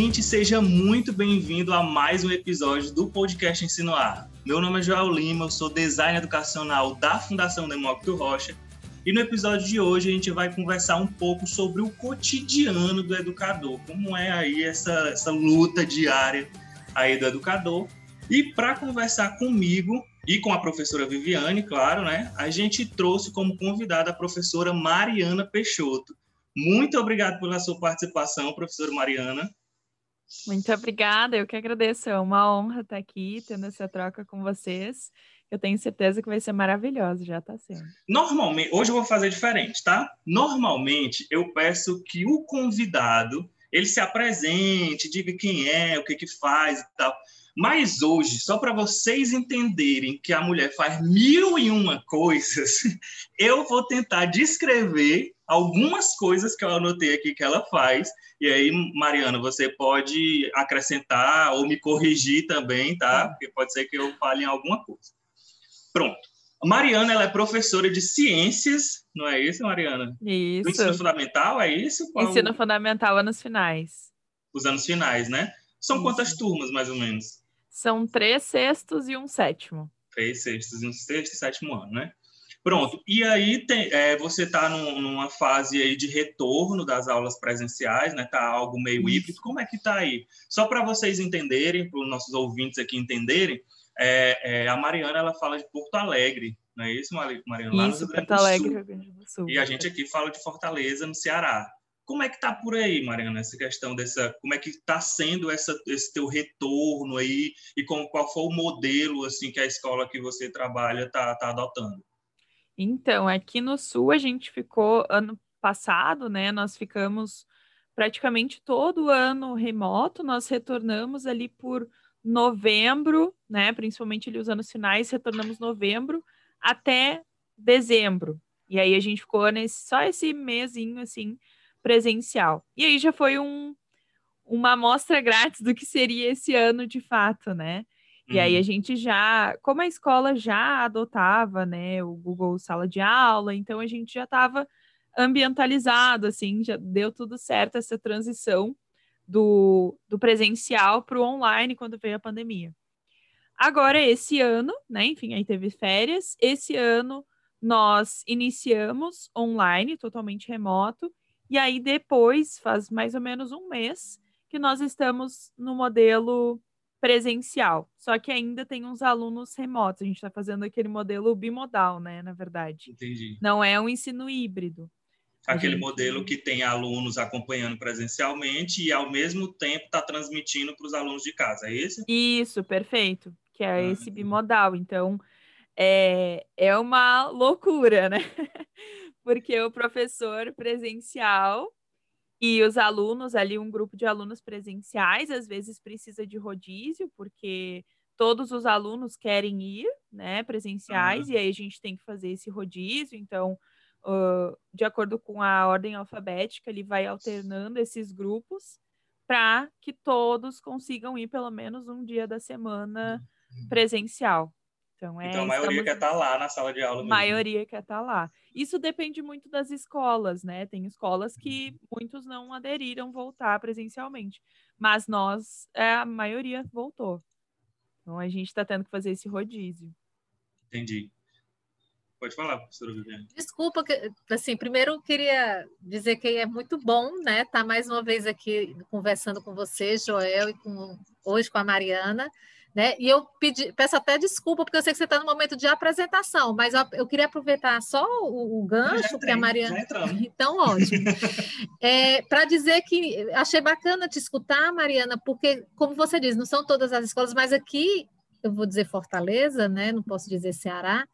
ouvinte, seja muito bem-vindo a mais um episódio do podcast Ensino Ar. Meu nome é Joel Lima, eu sou designer educacional da Fundação Demócrito Rocha e no episódio de hoje a gente vai conversar um pouco sobre o cotidiano do educador, como é aí essa, essa luta diária aí do educador. E para conversar comigo e com a professora Viviane, claro, né, a gente trouxe como convidada a professora Mariana Peixoto. Muito obrigado pela sua participação, professora Mariana. Muito obrigada, eu que agradeço. É uma honra estar aqui, tendo essa troca com vocês. Eu tenho certeza que vai ser maravilhoso, já está sendo. Normalmente, hoje eu vou fazer diferente, tá? Normalmente eu peço que o convidado ele se apresente, diga quem é, o que que faz e tal. Mas hoje, só para vocês entenderem que a mulher faz mil e uma coisas, eu vou tentar descrever algumas coisas que eu anotei aqui que ela faz. E aí, Mariana, você pode acrescentar ou me corrigir também, tá? Porque pode ser que eu fale em alguma coisa. Pronto. Mariana ela é professora de ciências, não é isso, Mariana? Isso. Do ensino fundamental, é isso? Qual ensino fundamental, anos finais. Os anos finais, né? São isso. quantas turmas, mais ou menos? São três sextos e um sétimo. Três sextos e um sexto e sétimo ano, né? Pronto. E aí tem, é, você está num, numa fase aí de retorno das aulas presenciais, né? Tá algo meio híbrido. Como é que tá aí? Só para vocês entenderem, para os nossos ouvintes aqui entenderem, é, é, a Mariana ela fala de Porto Alegre, não é isso, Mariana? Lá isso, no Porto Alegre, Rio Grande do Sul. E a gente aqui fala de Fortaleza, no Ceará. Como é que tá por aí, Mariana, essa questão dessa, como é que está sendo essa, esse teu retorno aí e com, qual foi o modelo assim que a escola que você trabalha está tá adotando? Então, aqui no Sul a gente ficou ano passado, né? Nós ficamos praticamente todo ano remoto, nós retornamos ali por novembro, né? Principalmente ali os anos finais, retornamos novembro até dezembro. E aí a gente ficou nesse, só esse mesinho assim presencial. E aí já foi um, uma amostra grátis do que seria esse ano de fato, né? E aí a uhum. gente já, como a escola já adotava, né, o Google Sala de Aula, então a gente já estava ambientalizado, assim, já deu tudo certo essa transição do, do presencial para o online quando veio a pandemia. Agora, esse ano, né, enfim, aí teve férias, esse ano nós iniciamos online, totalmente remoto, e aí depois, faz mais ou menos um mês, que nós estamos no modelo presencial, só que ainda tem uns alunos remotos. A gente está fazendo aquele modelo bimodal, né? Na verdade. Entendi. Não é um ensino híbrido. Aquele gente... modelo que tem alunos acompanhando presencialmente e ao mesmo tempo está transmitindo para os alunos de casa, é esse? Isso, perfeito. Que é ah, esse bimodal. Então, é, é uma loucura, né? Porque o professor presencial e os alunos, ali, um grupo de alunos presenciais, às vezes precisa de rodízio, porque todos os alunos querem ir, né, presenciais, uhum. e aí a gente tem que fazer esse rodízio. Então, uh, de acordo com a ordem alfabética, ele vai alternando esses grupos para que todos consigam ir pelo menos um dia da semana uhum. presencial. Então, é, então a maioria estamos... quer estar tá lá na sala de aula. Mesmo. maioria quer estar tá lá. Isso depende muito das escolas, né? Tem escolas que muitos não aderiram voltar presencialmente, mas nós, é, a maioria voltou. Então a gente está tendo que fazer esse rodízio. Entendi. Pode falar, professora Viviane. Desculpa, assim, primeiro eu queria dizer que é muito bom, né, estar tá mais uma vez aqui conversando com você, Joel, e com, hoje com a Mariana. Né? E eu pedi, peço até desculpa, porque eu sei que você está no momento de apresentação, mas eu, eu queria aproveitar só o, o gancho que a Mariana. Então, ótimo. é, Para dizer que achei bacana te escutar, Mariana, porque, como você diz, não são todas as escolas, mas aqui, eu vou dizer Fortaleza, né? não posso dizer Ceará,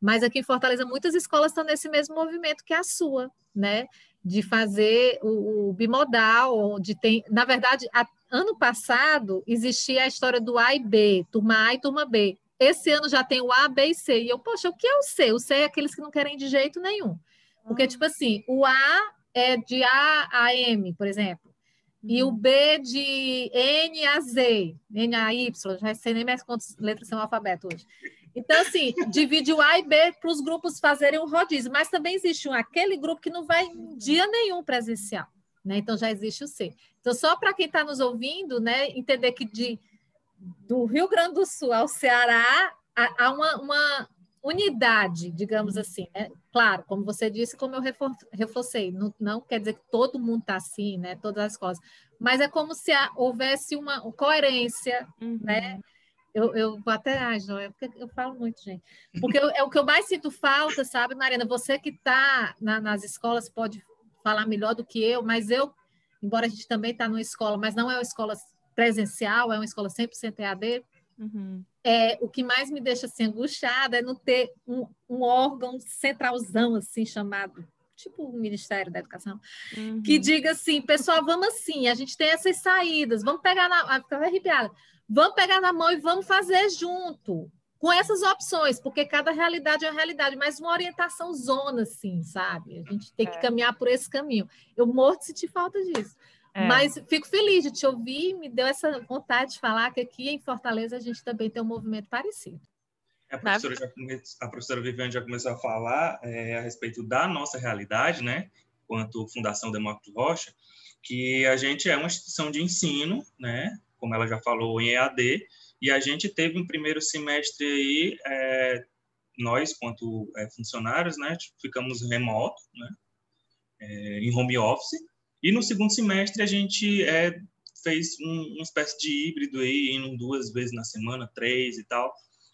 mas aqui em Fortaleza muitas escolas estão nesse mesmo movimento que a sua, né? De fazer o, o bimodal, de ter, na verdade, a, ano passado existia a história do A e B, turma A e turma B. Esse ano já tem o A, B e C. E eu, poxa, o que é o C? O C é aqueles que não querem de jeito nenhum. Porque, tipo assim, o A é de A a M, por exemplo. E o uhum. B de N a Z, N a Y, já sei nem mais quantas letras são alfabeto hoje. Então, assim, divide o A e B para os grupos fazerem o rodízio, mas também existe um, aquele grupo que não vai em dia nenhum presencial né? Então já existe o C. Então, só para quem está nos ouvindo, né, entender que de, do Rio Grande do Sul ao Ceará há uma, uma unidade, digamos assim, né? Claro, como você disse, como eu reforcei, não, não quer dizer que todo mundo está assim, né? Todas as coisas, mas é como se houvesse uma coerência, uhum. né? Eu, eu vou até, ai, Joia, porque eu falo muito, gente. Porque eu, é o que eu mais sinto falta, sabe, Mariana? Você que está na, nas escolas pode falar melhor do que eu, mas eu, embora a gente também está numa escola, mas não é uma escola presencial, é uma escola 100% EAD, uhum. é, o que mais me deixa assim, angustiada é não ter um, um órgão centralzão, assim, chamado tipo o Ministério da Educação, uhum. que diga assim, pessoal, vamos assim, a gente tem essas saídas, vamos pegar na. Ficava arrepiada. Vamos pegar na mão e vamos fazer junto, com essas opções, porque cada realidade é uma realidade, mas uma orientação zona, assim, sabe? A gente tem que é. caminhar por esse caminho. Eu morro de sentir falta disso. É. Mas fico feliz de te ouvir, me deu essa vontade de falar que aqui em Fortaleza a gente também tem um movimento parecido. É, a professora, já come... a professora Viviane já começou a falar é, a respeito da nossa realidade, né, quanto Fundação Demócrito Rocha, que a gente é uma instituição de ensino, né, como ela já falou, em EAD, e a gente teve um primeiro semestre aí, é, nós, quanto é, funcionários, né, tipo, ficamos remoto, né, é, em home office, e no segundo semestre a gente é, fez um, uma espécie de híbrido aí, indo duas vezes na semana, três e tal,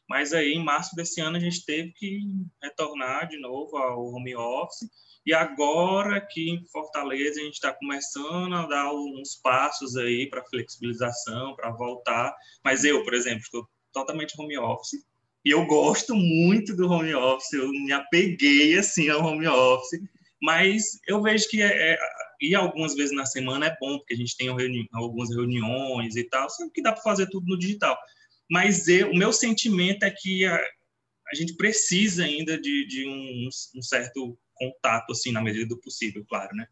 mas aí, em março desse ano, a gente teve que retornar de novo ao home office. E agora que em Fortaleza a gente está começando a dar uns passos aí para flexibilização, para voltar. Mas eu, por exemplo, estou totalmente home office. E eu gosto muito do home office, eu me apeguei assim ao home office. Mas eu vejo que é, é e algumas vezes na semana é bom, porque a gente tem reuni algumas reuniões e tal, sempre que dá para fazer tudo no digital mas eu, o meu sentimento é que a, a gente precisa ainda de, de um, um, certo contato, assim, na medida do possível, claro, né?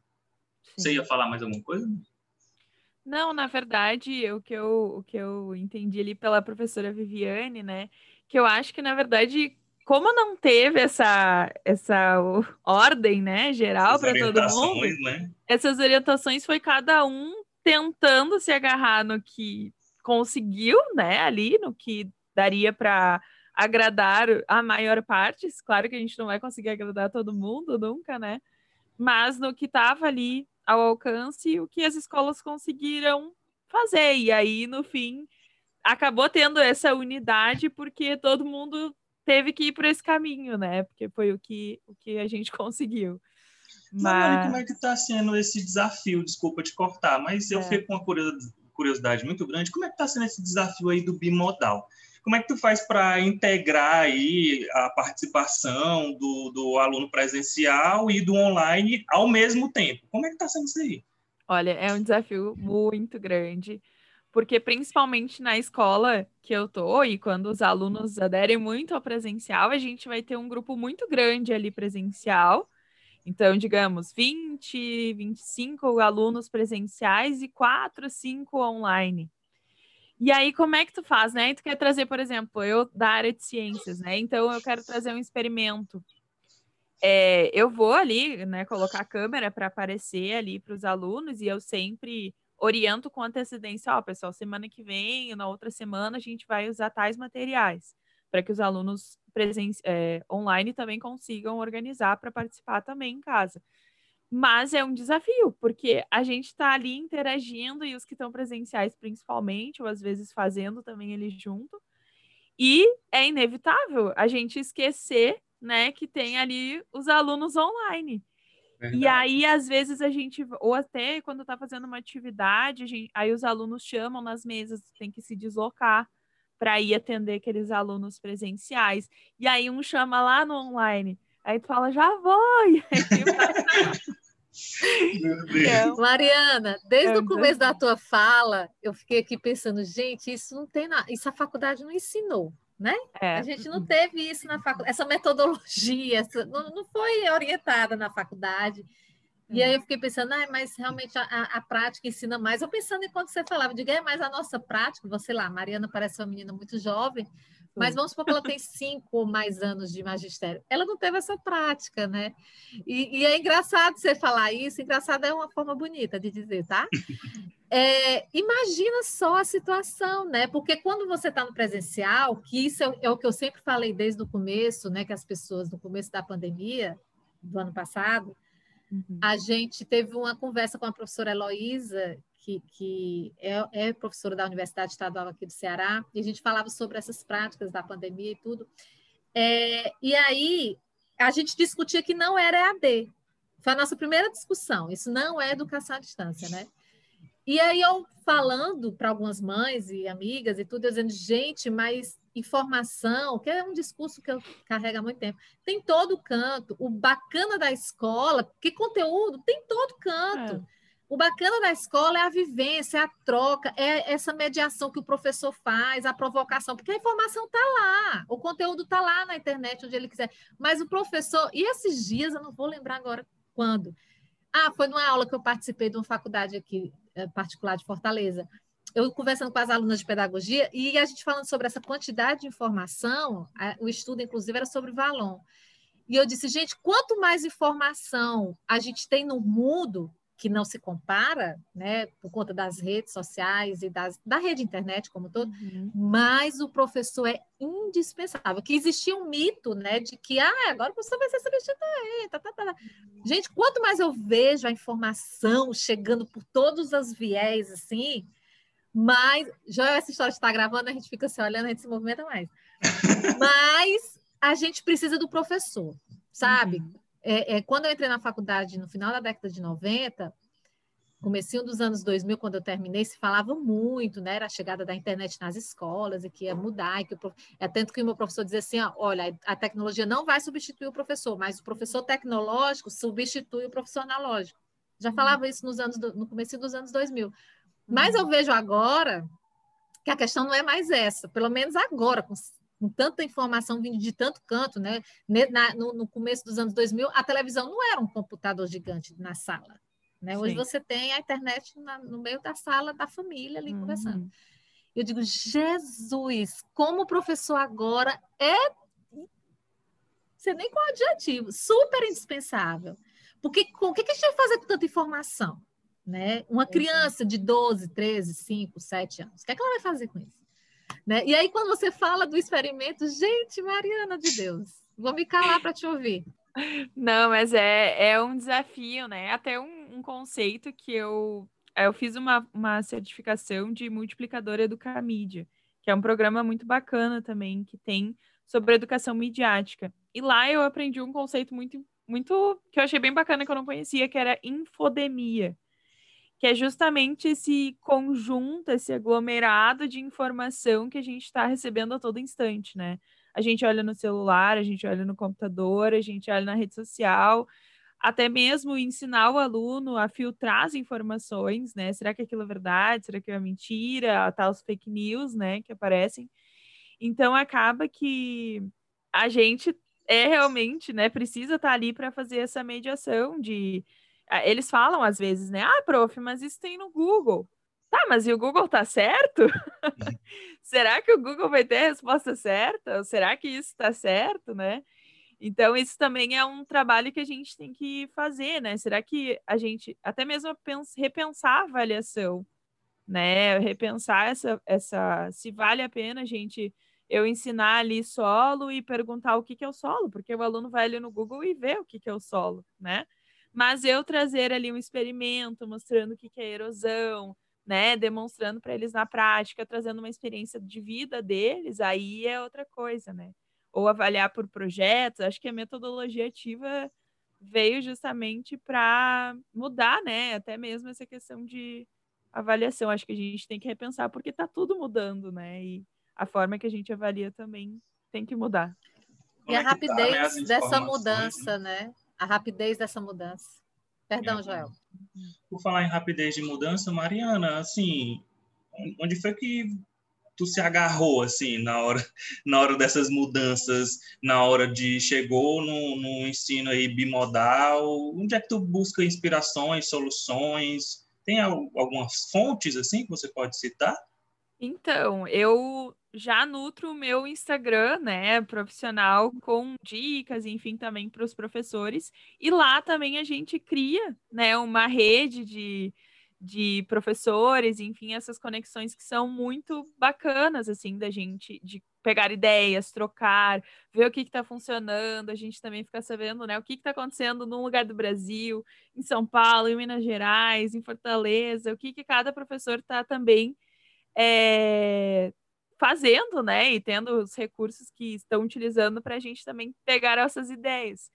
Sim. Você ia falar mais alguma coisa? Não, na verdade, o que eu, o que eu entendi ali pela professora Viviane, né, que eu acho que, na verdade, como não teve essa, essa ordem, né, geral para todo mundo, né? essas orientações foi cada um tentando se agarrar no que conseguiu, né, ali no que daria para agradar a maior parte. Claro que a gente não vai conseguir agradar todo mundo nunca, né? Mas no que estava ali ao alcance, o que as escolas conseguiram fazer. E aí, no fim, acabou tendo essa unidade porque todo mundo teve que ir por esse caminho, né? Porque foi o que, o que a gente conseguiu. Mas... como é que está sendo esse desafio? Desculpa te cortar, mas eu é. fico com uma curiosidade curiosidade muito grande, como é que está sendo esse desafio aí do bimodal? Como é que tu faz para integrar aí a participação do, do aluno presencial e do online ao mesmo tempo? Como é que está sendo isso aí? Olha, é um desafio muito grande, porque principalmente na escola que eu tô e quando os alunos aderem muito ao presencial, a gente vai ter um grupo muito grande ali presencial então, digamos, 20, 25 alunos presenciais e 4, 5 online. E aí, como é que tu faz, né? Tu quer trazer, por exemplo, eu da área de ciências, né? Então, eu quero trazer um experimento. É, eu vou ali, né, colocar a câmera para aparecer ali para os alunos e eu sempre oriento com antecedência, ó, pessoal, semana que vem, na outra semana, a gente vai usar tais materiais para que os alunos presen é, online também consigam organizar para participar também em casa. Mas é um desafio, porque a gente está ali interagindo e os que estão presenciais, principalmente, ou às vezes fazendo também eles junto. E é inevitável a gente esquecer né, que tem ali os alunos online. Verdade. E aí, às vezes, a gente, ou até quando está fazendo uma atividade, gente, aí os alunos chamam nas mesas, tem que se deslocar para ir atender aqueles alunos presenciais. E aí um chama lá no online, aí tu fala, já vou! E aí Mariana, desde é o começo da tua fala, eu fiquei aqui pensando, gente, isso não tem nada, isso a faculdade não ensinou, né? É. A gente não teve isso na faculdade, essa metodologia, essa, não, não foi orientada na faculdade. E aí eu fiquei pensando, ah, mas realmente a, a, prática ensina mais. Eu pensando enquanto você falava, diga, é mais a nossa prática, você lá, Mariana parece uma menina muito jovem, Mas vamos supor que ela tem cinco ou mais anos de magistério. Ela não teve essa prática, né? E, e é engraçado você falar isso, engraçado é uma forma bonita de dizer, tá? É, imagina só a situação, né? Porque quando você está no presencial, que isso é, é, o que eu sempre falei desde o começo, né? Que as pessoas, no começo da pandemia, do ano passado, uhum. a gente teve uma conversa com a professora Heloísa, que, que é, é, professora da Universidade Estadual aqui do Ceará, e a gente falava sobre essas práticas da pandemia e tudo. É, e aí a gente discutia que não era EAD. Foi a nossa primeira discussão. Isso não é educação à distância, né? E aí eu falando para algumas mães e amigas e tudo, eu dizendo, gente, mas informação, que é um discurso que eu carrego há muito tempo, tem todo canto. O bacana da escola, que conteúdo tem todo canto. É. O bacana da escola é a vivência, é a troca, é essa mediação que o professor faz, a provocação, porque a informação está lá, o conteúdo está lá na internet, onde ele quiser. Mas o professor, e esses dias, eu não vou lembrar agora quando. Ah, foi numa aula que eu participei de uma faculdade aqui eh, particular de Fortaleza. Eu conversando com as alunas de pedagogia e a gente falando sobre essa quantidade de informação, o estudo, inclusive, era sobre Valon. E eu disse, gente, quanto mais informação a gente tem no mundo, que não se compara, né, por conta das redes sociais e das, da rede internet como todo, uhum. mas o professor é indispensável. Que existia um mito, né, de que ah, agora o professor vai ser substituído. Tá, tá, tá. Gente, quanto mais eu vejo a informação chegando por todos os viés, assim, mais. Já essa história está gravando, a gente fica se olhando, a gente se movimenta mais. mas a gente precisa do professor, sabe? Uhum é, é, quando eu entrei na faculdade no final da década de 90, comecinho dos anos 2000, quando eu terminei, se falava muito, né? Era a chegada da internet nas escolas e que ia mudar, e que o, é tanto que o meu professor dizia assim, ó, olha, a tecnologia não vai substituir o professor, mas o professor tecnológico substitui o professor analógico. Já uhum. falava isso nos anos no começo dos anos 2000. Mas eu uhum. vejo agora que a questão não é mais essa, pelo menos agora, com com tanta informação vindo de tanto canto, né? Na, no, no, começo dos anos 2000, a televisão não era um computador gigante na sala. Né? Hoje você tem a internet na, no meio da sala da família ali uhum. conversando. Eu digo, Jesus, como o professor agora é. Você nem com adjetivo, super indispensável. Porque o que, que a gente vai fazer com tanta informação? Né? Uma criança de 12, 13, 5, 7 anos, o que, é que ela vai fazer com isso? Né? E aí, quando você fala do experimento, gente, Mariana de Deus, vou me calar para te ouvir. Não, mas é, é um desafio, né? Até um, um conceito que eu, eu fiz uma, uma certificação de multiplicador Educamídia, que é um programa muito bacana também, que tem sobre educação midiática. E lá eu aprendi um conceito muito, muito que eu achei bem bacana que eu não conhecia, que era infodemia que é justamente esse conjunto, esse aglomerado de informação que a gente está recebendo a todo instante, né? A gente olha no celular, a gente olha no computador, a gente olha na rede social, até mesmo ensinar o aluno a filtrar as informações, né? Será que aquilo é verdade? Será que é mentira? Tá os fake news, né, que aparecem. Então acaba que a gente é realmente, né, precisa estar tá ali para fazer essa mediação de eles falam às vezes, né? Ah, prof, mas isso tem no Google. Tá, mas e o Google tá certo? será que o Google vai ter a resposta certa? Ou será que isso está certo, né? Então, isso também é um trabalho que a gente tem que fazer, né? Será que a gente, até mesmo repensar a avaliação, né? Repensar essa, essa se vale a pena a gente eu ensinar ali solo e perguntar o que, que é o solo, porque o aluno vai ali no Google e vê o que, que é o solo, né? Mas eu trazer ali um experimento mostrando o que é erosão, né, demonstrando para eles na prática, trazendo uma experiência de vida deles, aí é outra coisa, né? Ou avaliar por projetos, acho que a metodologia ativa veio justamente para mudar, né? Até mesmo essa questão de avaliação. Acho que a gente tem que repensar, porque está tudo mudando, né? E a forma que a gente avalia também tem que mudar. E a é tá, né, rapidez dessa mudança, né? A rapidez dessa mudança. Perdão, é. Joel. Por falar em rapidez de mudança, Mariana, assim, onde foi que tu se agarrou assim na hora na hora dessas mudanças, na hora de chegou no, no ensino aí bimodal, onde é que tu busca inspirações, soluções? Tem algumas fontes assim que você pode citar? Então, eu já nutro o meu Instagram, né, profissional, com dicas, enfim, também para os professores. E lá também a gente cria, né, uma rede de, de professores, enfim, essas conexões que são muito bacanas, assim, da gente, de pegar ideias, trocar, ver o que está funcionando, a gente também fica sabendo, né, o que está acontecendo num lugar do Brasil, em São Paulo, em Minas Gerais, em Fortaleza, o que, que cada professor está também é, fazendo, né? E tendo os recursos que estão utilizando para a gente também pegar essas ideias.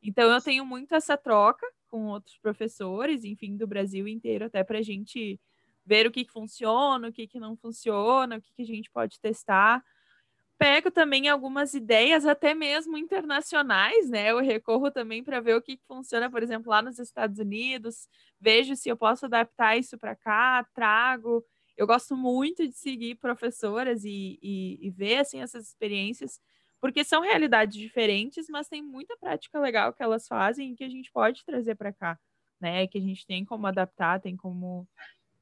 Então, eu tenho muito essa troca com outros professores, enfim, do Brasil inteiro, até para a gente ver o que, que funciona, o que, que não funciona, o que, que a gente pode testar. Pego também algumas ideias, até mesmo internacionais, né? Eu recorro também para ver o que, que funciona, por exemplo, lá nos Estados Unidos, vejo se eu posso adaptar isso para cá, trago eu gosto muito de seguir professoras e, e, e, ver assim essas experiências, porque são realidades diferentes, mas tem muita prática legal que elas fazem e que a gente pode trazer para cá, né? Que a gente tem como adaptar, tem como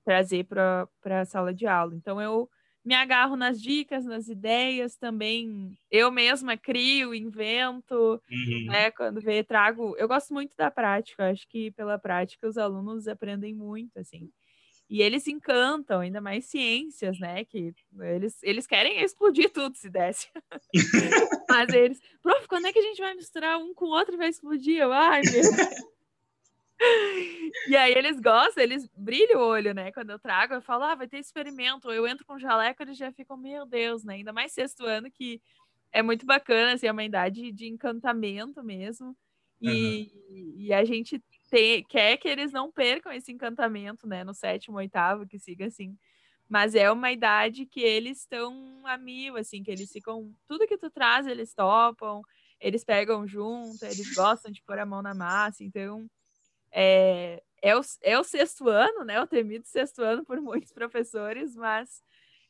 trazer para a sala de aula. Então eu me agarro nas dicas, nas ideias também. Eu mesma crio, invento, uhum. né? Quando vê, trago. Eu gosto muito da prática. Acho que pela prática os alunos aprendem muito, assim. E eles encantam, ainda mais ciências, né? Que eles, eles querem explodir tudo se desse. Mas eles, prof, quando é que a gente vai misturar um com o outro e vai explodir? Eu, ai, meu E aí eles gostam, eles brilham o olho, né? Quando eu trago, eu falo, ah, vai ter experimento. Eu entro com jaleco, eles já ficam, meu Deus, né? Ainda mais sexto ano, que é muito bacana, assim, é uma idade de encantamento mesmo. E, uhum. e a gente ter, quer que eles não percam esse encantamento, né? No sétimo, oitavo, que siga assim. Mas é uma idade que eles estão a mil, assim, que eles ficam. Tudo que tu traz, eles topam, eles pegam junto, eles gostam de pôr a mão na massa. Então, é, é, o, é o sexto ano, né? O temido sexto ano por muitos professores, mas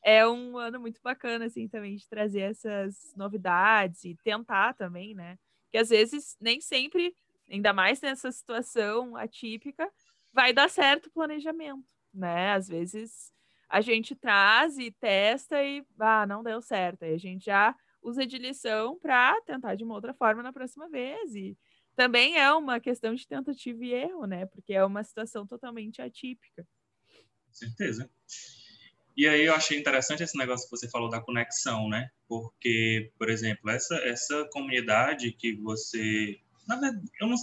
é um ano muito bacana, assim, também, de trazer essas novidades e tentar também, né? Que às vezes nem sempre ainda mais nessa situação atípica, vai dar certo o planejamento, né? Às vezes a gente traz e testa e ah, não deu certo. Aí a gente já usa de lição para tentar de uma outra forma na próxima vez. E também é uma questão de tentativa e erro, né? Porque é uma situação totalmente atípica. Com certeza. E aí eu achei interessante esse negócio que você falou da conexão, né? Porque, por exemplo, essa, essa comunidade que você na verdade, eu, não,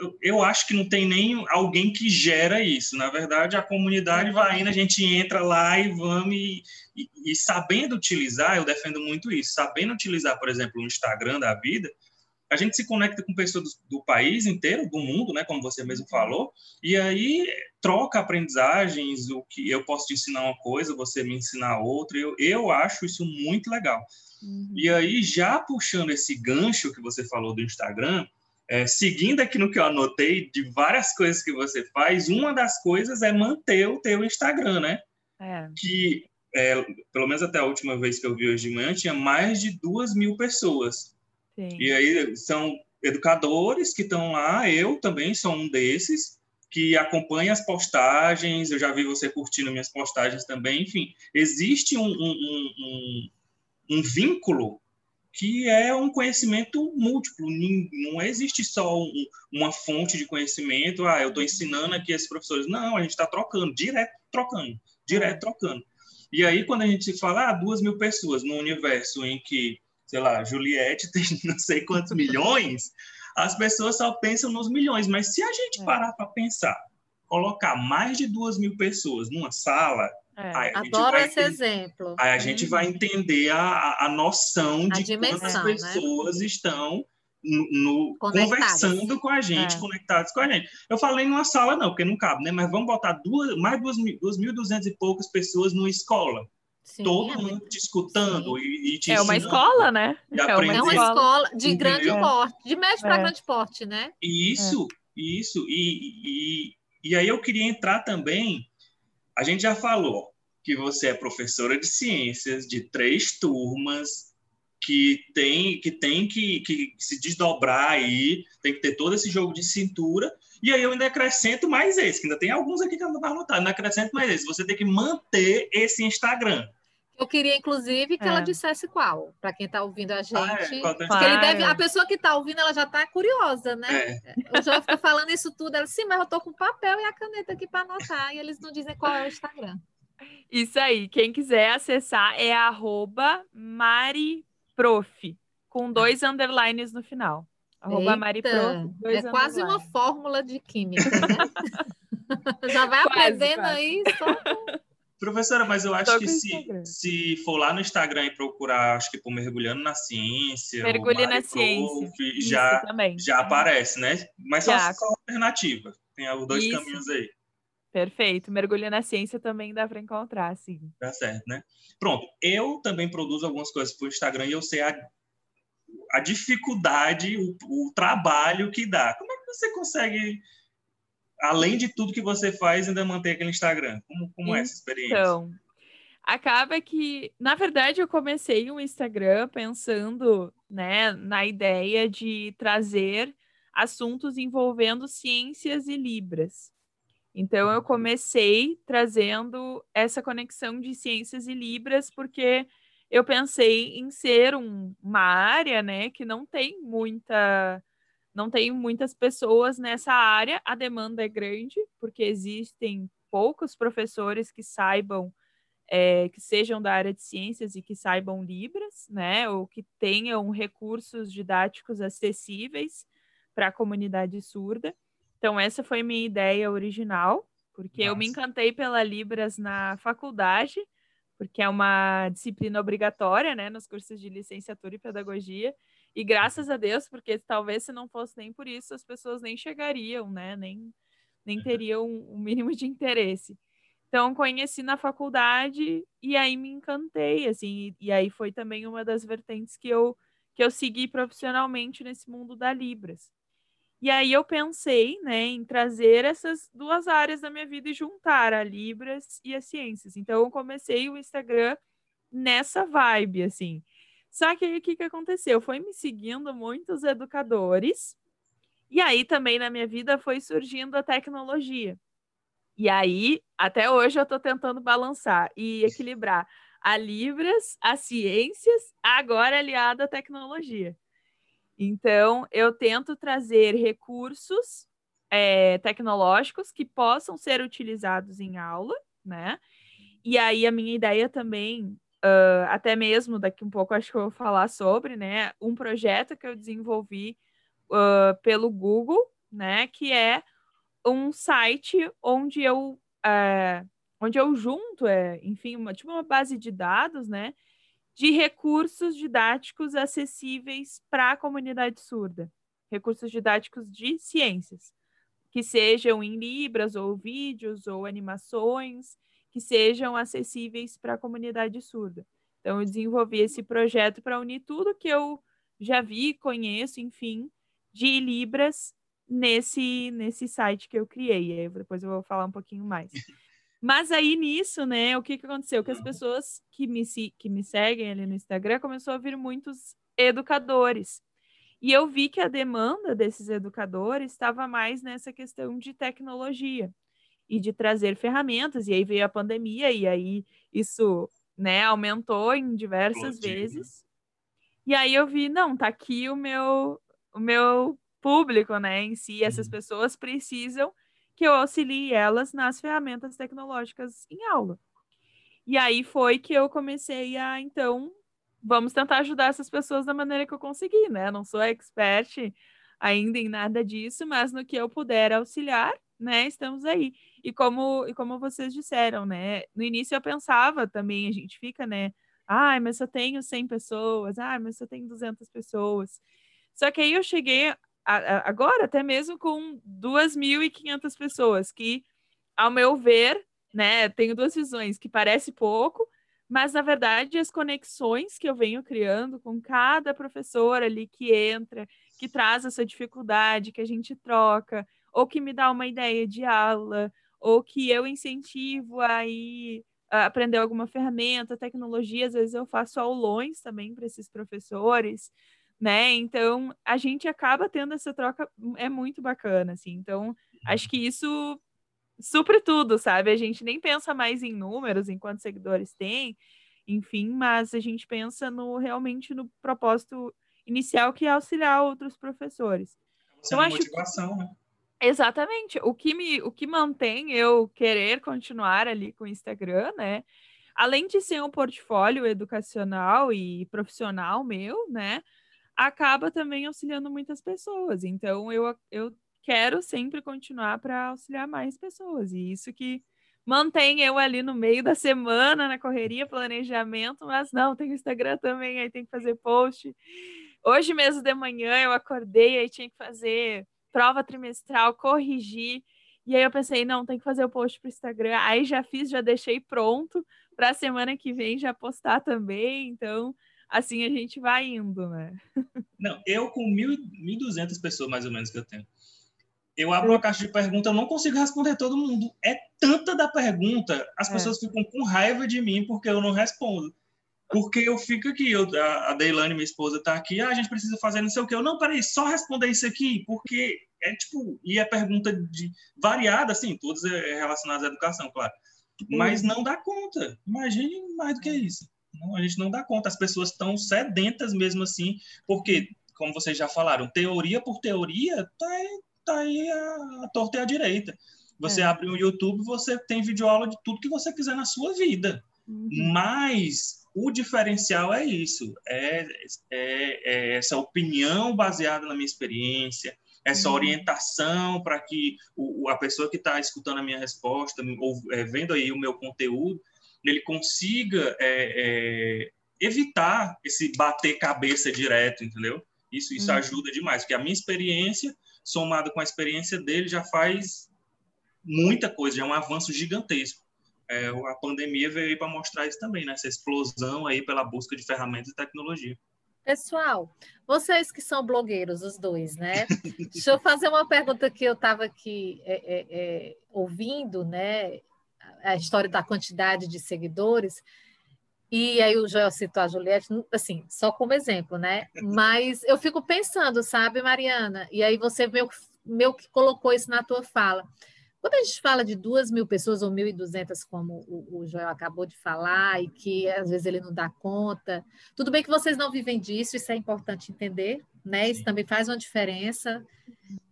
eu, eu, acho que não tem nem alguém que gera isso. Na verdade, a comunidade vai indo, a gente entra lá e vamos. E, e, e sabendo utilizar, eu defendo muito isso, sabendo utilizar, por exemplo, o Instagram da vida, a gente se conecta com pessoas do, do, país inteiro, do mundo, né, como você mesmo falou, e aí troca aprendizagens, o que eu posso te ensinar uma coisa, você me ensinar outra. Eu, eu acho isso muito legal. Uhum. E aí, já puxando esse gancho que você falou do Instagram, é, seguindo aqui no que eu anotei de várias coisas que você faz, uma das coisas é manter o teu Instagram, né? É. Que, é, pelo menos até a última vez que eu vi hoje de manhã, tinha mais de duas mil pessoas. Sim. E aí são educadores que estão lá, eu também sou um desses, que acompanha as postagens, eu já vi você curtindo minhas postagens também, enfim, existe um, um, um, um vínculo que é um conhecimento múltiplo. Não existe só um, uma fonte de conhecimento. Ah, eu estou ensinando aqui esses professores. Não, a gente está trocando, direto trocando, direto trocando. E aí, quando a gente fala, ah, duas mil pessoas no universo em que, sei lá, Juliette tem não sei quantos milhões, as pessoas só pensam nos milhões. Mas se a gente é. parar para pensar, colocar mais de duas mil pessoas numa sala, é, adoro esse entender, exemplo. Aí a gente uhum. vai entender a, a noção a de dimensão, quantas né? pessoas né? estão no, conversando com a gente, é. conectados com a gente. Eu falei numa sala, não, porque não cabe, né? Mas vamos botar duas, mais de 2.200 e poucas pessoas numa escola. Sim, todo é mundo te escutando e, e, te É uma escola, né? É uma, é uma escola de Entendeu? grande porte, de médio para é. grande porte, né? Isso, isso. E, e, e aí eu queria entrar também a gente já falou que você é professora de ciências de três turmas, que tem que, tem que, que se desdobrar aí, tem que ter todo esse jogo de cintura. E aí eu ainda acrescento mais esse, que ainda tem alguns aqui que eu não estava anotando, ainda acrescento mais esse. Você tem que manter esse Instagram. Eu queria, inclusive, que é. ela dissesse qual, para quem está ouvindo a gente. Ah, é, porque ele deve, a pessoa que está ouvindo, ela já está curiosa, né? É. O João fica falando isso tudo. Ela, sim, mas eu estou com papel e a caneta aqui para anotar. E eles não dizem qual é o Instagram. Isso aí. Quem quiser acessar é mariprof, com dois underlines no final. Arroba é quase uma fórmula de química, né? já vai quase, aprendendo quase. aí só com... Professora, mas eu acho que se, se for lá no Instagram e procurar, acho que por Mergulhando na Ciência, Mergulhe na Ciência, já, já aparece, né? Mas só, só alternativa. Tem os dois Isso. caminhos aí. Perfeito. Mergulho na ciência também dá para encontrar, sim. Tá certo, né? Pronto. Eu também produzo algumas coisas para o Instagram e eu sei a, a dificuldade, o, o trabalho que dá. Como é que você consegue além de tudo que você faz, ainda manter aquele Instagram? Como, como então, é essa experiência? Então, acaba que, na verdade, eu comecei um Instagram pensando né, na ideia de trazer assuntos envolvendo ciências e libras. Então, eu comecei trazendo essa conexão de ciências e libras, porque eu pensei em ser um, uma área né, que não tem muita não tem muitas pessoas nessa área, a demanda é grande, porque existem poucos professores que saibam, é, que sejam da área de ciências e que saibam Libras, né, ou que tenham recursos didáticos acessíveis para a comunidade surda. Então, essa foi minha ideia original, porque Nossa. eu me encantei pela Libras na faculdade, porque é uma disciplina obrigatória, né, nos cursos de licenciatura e pedagogia, e graças a Deus, porque talvez se não fosse nem por isso, as pessoas nem chegariam, né? Nem, nem teriam o um mínimo de interesse. Então, conheci na faculdade e aí me encantei, assim, e, e, aí foi também uma das vertentes que eu, que eu segui profissionalmente nesse mundo da Libras. E aí eu pensei, né, em trazer essas duas áreas da minha vida e juntar a Libras e as ciências. Então, eu comecei o Instagram nessa vibe, assim. Só que aí o que, que aconteceu? Foi me seguindo muitos educadores, e aí também na minha vida foi surgindo a tecnologia. E aí, até hoje, eu estou tentando balançar e equilibrar a Libras, as ciências, agora aliada à tecnologia. Então, eu tento trazer recursos é, tecnológicos que possam ser utilizados em aula, né? E aí, a minha ideia também uh, até mesmo daqui um pouco acho que eu vou falar sobre, né, um projeto que eu desenvolvi uh, pelo Google, né, que é um site onde eu uh, onde eu junto, é, enfim, uma, tipo uma base de dados, né, de recursos didáticos acessíveis para a comunidade surda, recursos didáticos de ciências, que sejam em libras ou vídeos ou animações, que sejam acessíveis para a comunidade surda. Então, eu desenvolvi esse projeto para unir tudo que eu já vi, conheço, enfim, de Libras nesse, nesse site que eu criei. Depois eu vou falar um pouquinho mais. Mas aí nisso, né, o que, que aconteceu? Que as pessoas que me, que me seguem ali no Instagram começou a vir muitos educadores. E eu vi que a demanda desses educadores estava mais nessa questão de tecnologia e de trazer ferramentas. E aí veio a pandemia, e aí isso né, aumentou em diversas né? vezes. E aí eu vi, não, tá aqui o meu, o meu público, né, em si, essas uhum. pessoas precisam que eu auxilie elas nas ferramentas tecnológicas em aula. E aí foi que eu comecei a, então, vamos tentar ajudar essas pessoas da maneira que eu conseguir, né? Não sou expert ainda em nada disso, mas no que eu puder auxiliar, né, estamos aí. E como, e como vocês disseram, né, no início eu pensava também, a gente fica, né, ai, mas eu tenho 100 pessoas, ai, mas eu tenho 200 pessoas. Só que aí eu cheguei agora até mesmo com 2.500 pessoas, que, ao meu ver, né, tenho duas visões, que parece pouco, mas na verdade as conexões que eu venho criando com cada professor ali que entra, que traz essa dificuldade, que a gente troca, ou que me dá uma ideia de aula, ou que eu incentivo a ir a aprender alguma ferramenta, tecnologia, às vezes eu faço aulões também para esses professores, né? Então, a gente acaba tendo essa troca, é muito bacana, assim. Então, acho que isso supre tudo, sabe? A gente nem pensa mais em números, em quantos seguidores tem, enfim, mas a gente pensa no realmente no propósito inicial que é auxiliar outros professores. Então, acho motivação, né? Exatamente. O que me o que mantém eu querer continuar ali com o Instagram, né? Além de ser um portfólio educacional e profissional meu, né? Acaba também auxiliando muitas pessoas. Então eu, eu quero sempre continuar para auxiliar mais pessoas. E isso que mantém eu ali no meio da semana, na correria, planejamento, mas não, tem o Instagram também, aí tem que fazer post. Hoje mesmo de manhã eu acordei, aí tinha que fazer prova trimestral, corrigir. E aí eu pensei, não, tem que fazer o post para o Instagram. Aí já fiz, já deixei pronto para a semana que vem já postar também. Então, assim a gente vai indo, né? Não, eu com 1.200 pessoas mais ou menos que eu tenho eu abro uma caixa de pergunta, eu não consigo responder todo mundo. É tanta da pergunta, as é. pessoas ficam com raiva de mim porque eu não respondo. Porque eu fico aqui, eu, a, a Deilane, minha esposa, tá aqui, ah, a gente precisa fazer não sei o quê. Eu, não, peraí, só responder isso aqui, porque é tipo, e é pergunta de variada, assim, todas é relacionadas à educação, claro. Mas não dá conta. Imagine mais do que isso. Não, a gente não dá conta. As pessoas estão sedentas mesmo assim, porque, como vocês já falaram, teoria por teoria, tá, tá aí a, a torta e a direita. Você é. abre o um YouTube, você tem videoaula de tudo que você quiser na sua vida. Uhum. Mas o diferencial é isso, é, é, é, essa opinião baseada na minha experiência, essa uhum. orientação para que o, a pessoa que está escutando a minha resposta, ou é, vendo aí o meu conteúdo, ele consiga é, é, evitar esse bater cabeça direto, entendeu? Isso, isso uhum. ajuda demais, porque a minha experiência somado com a experiência dele, já faz muita coisa, já é um avanço gigantesco. É, a pandemia veio para mostrar isso também, né? essa explosão aí pela busca de ferramentas e tecnologia. Pessoal, vocês que são blogueiros, os dois, né? Deixa eu fazer uma pergunta que eu estava aqui é, é, é, ouvindo, né? A história da quantidade de seguidores. E aí o Joel citou a Juliette, assim, só como exemplo, né? Mas eu fico pensando, sabe, Mariana? E aí você meio, meio que colocou isso na tua fala. Quando a gente fala de duas mil pessoas ou mil e duzentas, como o, o, Joel acabou de falar, e que às vezes ele não dá conta, tudo bem que vocês não vivem disso, isso é importante entender, né? Isso também faz uma diferença.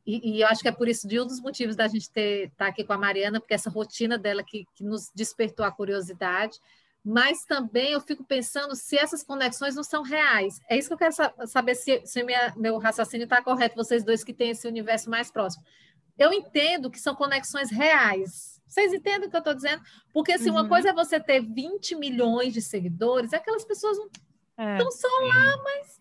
E, e, eu acho que é por isso, de um dos motivos da gente estar tá aqui com a Mariana, porque essa rotina dela que, que nos despertou a curiosidade mas também eu fico pensando se essas conexões não são reais. É isso que eu quero saber se, se minha, meu raciocínio está correto, vocês dois que têm esse universo mais próximo. Eu entendo que são conexões reais. Vocês entendem o que eu estou dizendo? Porque se assim, uma uhum. coisa é você ter 20 milhões de seguidores, aquelas pessoas não, é. não são lá, mas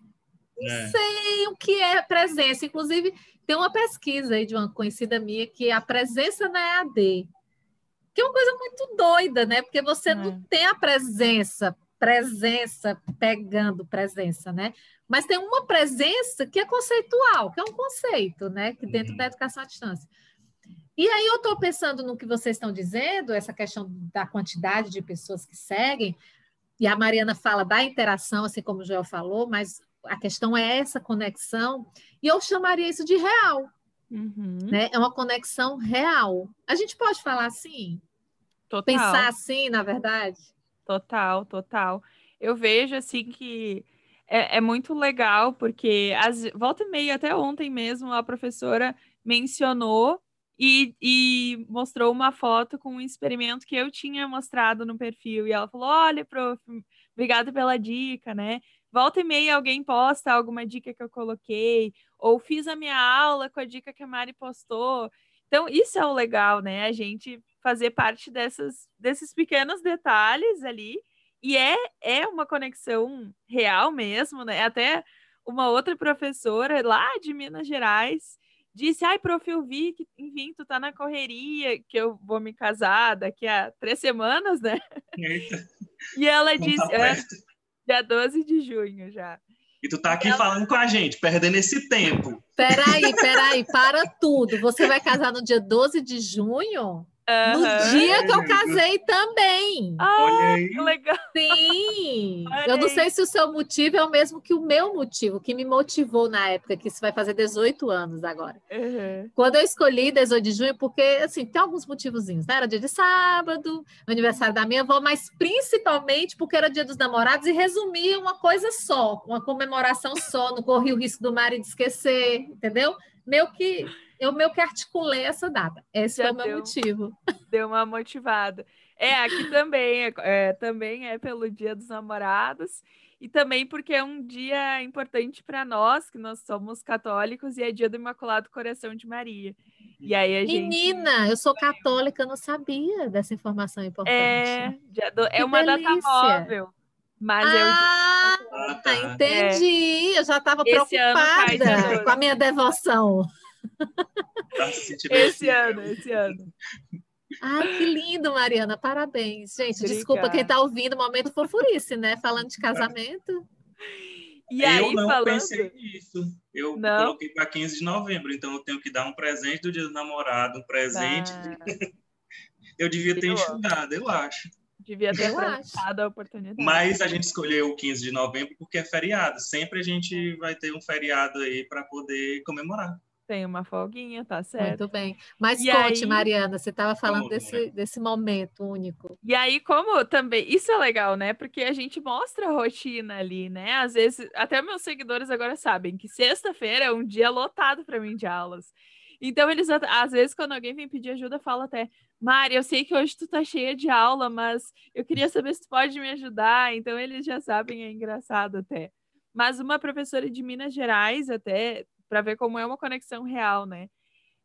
não é. sei o que é presença. Inclusive, tem uma pesquisa aí de uma conhecida minha que a presença na EAD que é uma coisa muito doida, né? Porque você é. não tem a presença, presença pegando presença, né? Mas tem uma presença que é conceitual, que é um conceito, né? Que dentro uhum. da educação à distância. E aí eu estou pensando no que vocês estão dizendo, essa questão da quantidade de pessoas que seguem, e a Mariana fala da interação, assim como o Joel falou, mas a questão é essa conexão, e eu chamaria isso de real, Uhum. Né? É uma conexão real. A gente pode falar assim? Total. Pensar assim, na verdade? Total, total. Eu vejo assim que é, é muito legal, porque as, volta e meia, até ontem mesmo, a professora mencionou e, e, mostrou uma foto com um experimento que eu tinha mostrado no perfil. E ela falou: Olha, prof, obrigada pela dica, né? Volta e meia alguém posta alguma dica que eu coloquei, ou fiz a minha aula com a dica que a Mari postou. Então, isso é o legal, né? A gente fazer parte dessas, desses pequenos detalhes ali. E é, é uma conexão real mesmo, né? Até uma outra professora lá de Minas Gerais disse: Ai, prof, eu vi que, enfim, tu tá na correria, que eu vou me casar daqui a três semanas, né? Eita. E ela Não disse: tá Dia 12 de junho já. E tu tá aqui Ela... falando com a gente, perdendo esse tempo. Peraí, peraí, para tudo. Você vai casar no dia 12 de junho? No dia que eu casei também. Ah, Olha aí. que legal. Sim. eu não sei se o seu motivo é o mesmo que o meu motivo, que me motivou na época, que isso vai fazer 18 anos agora. Uhum. Quando eu escolhi 18 de junho, porque, assim, tem alguns motivozinhos, né? Era dia de sábado, aniversário da minha avó, mas principalmente porque era dia dos namorados e resumia uma coisa só, uma comemoração só, não corria o risco do marido esquecer, entendeu? Meu que eu meio que articulei essa data. Esse Já foi o meu deu, motivo. Deu uma motivada. É, aqui também é, é, também é pelo Dia dos Namorados e também porque é um dia importante para nós, que nós somos católicos, e é dia do Imaculado Coração de Maria. E aí a Menina, gente... eu sou católica, eu não sabia dessa informação importante. É, do... é uma delícia. data móvel. Mas ah, eu... Ah, tá. entendi. É. Eu já estava preocupada com a minha devoção. Tá esse ano, esse ano. Ai, que lindo, Mariana. Parabéns. Gente, Obrigada. desculpa quem está ouvindo, momento fofurice, né? Falando de casamento. E aí, eu não falando... pensei nisso. Eu não? coloquei para 15 de novembro, então eu tenho que dar um presente do dia do namorado, um presente. Ah. eu devia ter enxugado, eu acho. Devia ter aproveitado a oportunidade. Mas a gente escolheu o 15 de novembro porque é feriado. Sempre a gente vai ter um feriado aí para poder comemorar tem uma folguinha, tá certo. Muito bem. Mas e conte, aí... Mariana, você estava falando desse, desse momento único. E aí, como também, isso é legal, né? Porque a gente mostra a rotina ali, né? Às vezes, até meus seguidores agora sabem que sexta-feira é um dia lotado para mim de aulas. Então, eles, às vezes, quando alguém vem pedir ajuda, fala até, Mari, eu sei que hoje tu tá cheia de aula, mas eu queria saber se tu pode me ajudar. Então, eles já sabem, é engraçado até. Mas uma professora de Minas Gerais até para ver como é uma conexão real, né?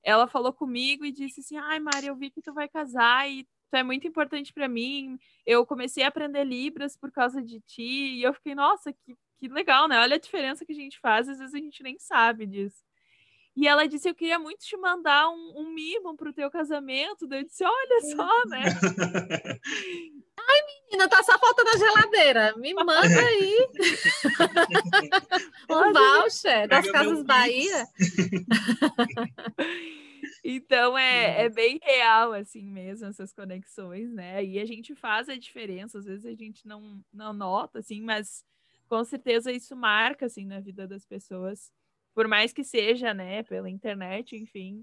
Ela falou comigo e disse assim: "Ai, Mari, eu vi que tu vai casar e tu é muito importante para mim. Eu comecei a aprender libras por causa de ti". E eu fiquei: "Nossa, que que legal, né? Olha a diferença que a gente faz, às vezes a gente nem sabe disso". E ela disse: Eu queria muito te mandar um, um mimo para o teu casamento. Daí eu disse: Olha só, né? Ai, menina, tá só faltando a geladeira. Me manda aí. um voucher das Casas Bahia. Então é, é bem real assim mesmo essas conexões, né? E a gente faz a diferença, às vezes a gente não, não nota, assim, mas com certeza isso marca assim na vida das pessoas. Por mais que seja, né, pela internet, enfim,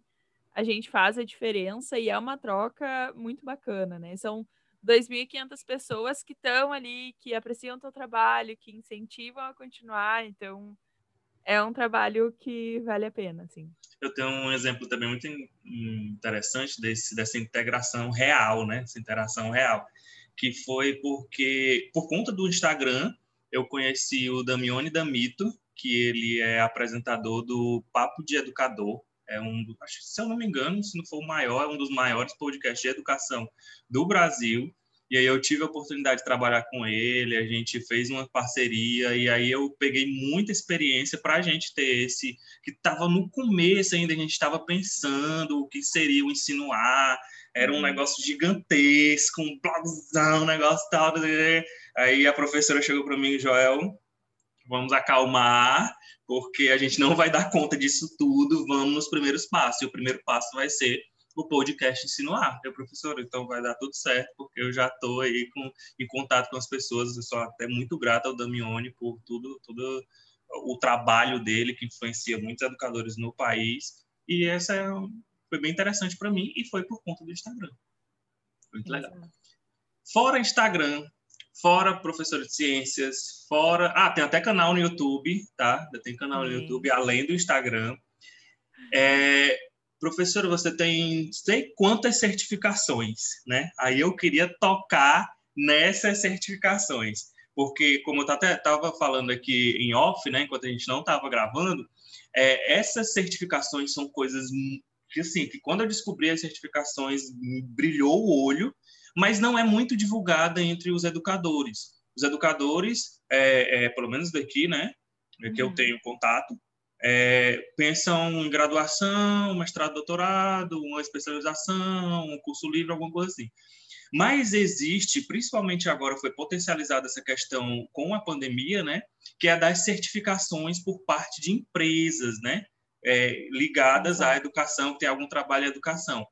a gente faz a diferença e é uma troca muito bacana, né? São 2.500 pessoas que estão ali, que apreciam o teu trabalho, que incentivam a continuar. Então, é um trabalho que vale a pena, assim. Eu tenho um exemplo também muito interessante desse, dessa integração real, né? Essa interação real, que foi porque, por conta do Instagram, eu conheci o Damione Damito, que ele é apresentador do Papo de Educador, é um, acho, se eu não me engano, se não for o maior, é um dos maiores podcasts de educação do Brasil. E aí eu tive a oportunidade de trabalhar com ele, a gente fez uma parceria e aí eu peguei muita experiência para a gente ter esse que estava no começo ainda a gente estava pensando o que seria o ensino A, era um uhum. negócio gigantesco, um blogzão, um negócio tal. Aí a professora chegou para mim, Joel, vamos acalmar, porque a gente não vai dar conta disso tudo, vamos nos primeiros passos. E o primeiro passo vai ser o podcast insinuar. Eu, professor, então vai dar tudo certo, porque eu já estou aí com, em contato com as pessoas. Eu sou até muito grato ao Damione por tudo, tudo o trabalho dele, que influencia muitos educadores no país. E essa é, foi bem interessante para mim e foi por conta do Instagram. Muito legal. Fora Instagram, fora professor de ciências, fora. Ah, tem até canal no YouTube, tá? Tem canal no YouTube, além do Instagram. É... Professor, você tem sei quantas certificações, né? Aí eu queria tocar nessas certificações, porque como eu até estava falando aqui em off, né, enquanto a gente não estava gravando, é, essas certificações são coisas que assim, que quando eu descobri as certificações brilhou o olho mas não é muito divulgada entre os educadores. Os educadores, é, é, pelo menos daqui, né, que eu uhum. tenho contato, é, pensam em graduação, mestrado, doutorado, uma especialização, um curso livre, alguma coisa assim. Mas existe, principalmente agora foi potencializada essa questão com a pandemia, né, que é a das certificações por parte de empresas, né, é, ligadas à educação, que tem algum trabalho em educação.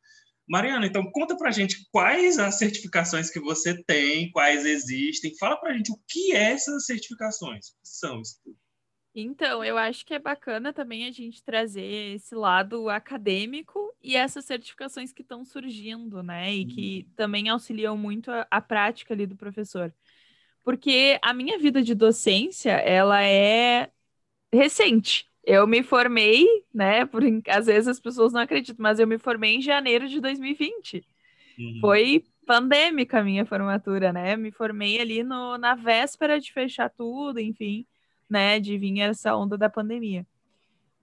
Mariana, então conta para a gente quais as certificações que você tem, quais existem. Fala para a gente o que é essas certificações. O que são isso tudo? Então, eu acho que é bacana também a gente trazer esse lado acadêmico e essas certificações que estão surgindo, né? E que uhum. também auxiliam muito a, a, prática ali do professor. Porque a minha vida de docência, ela é recente. Eu me formei, né? Por, às vezes as pessoas não acreditam, mas eu me formei em janeiro de 2020. Uhum. Foi pandêmica a minha formatura, né? Me formei ali no, na véspera de fechar tudo, enfim né, de vir essa onda da pandemia.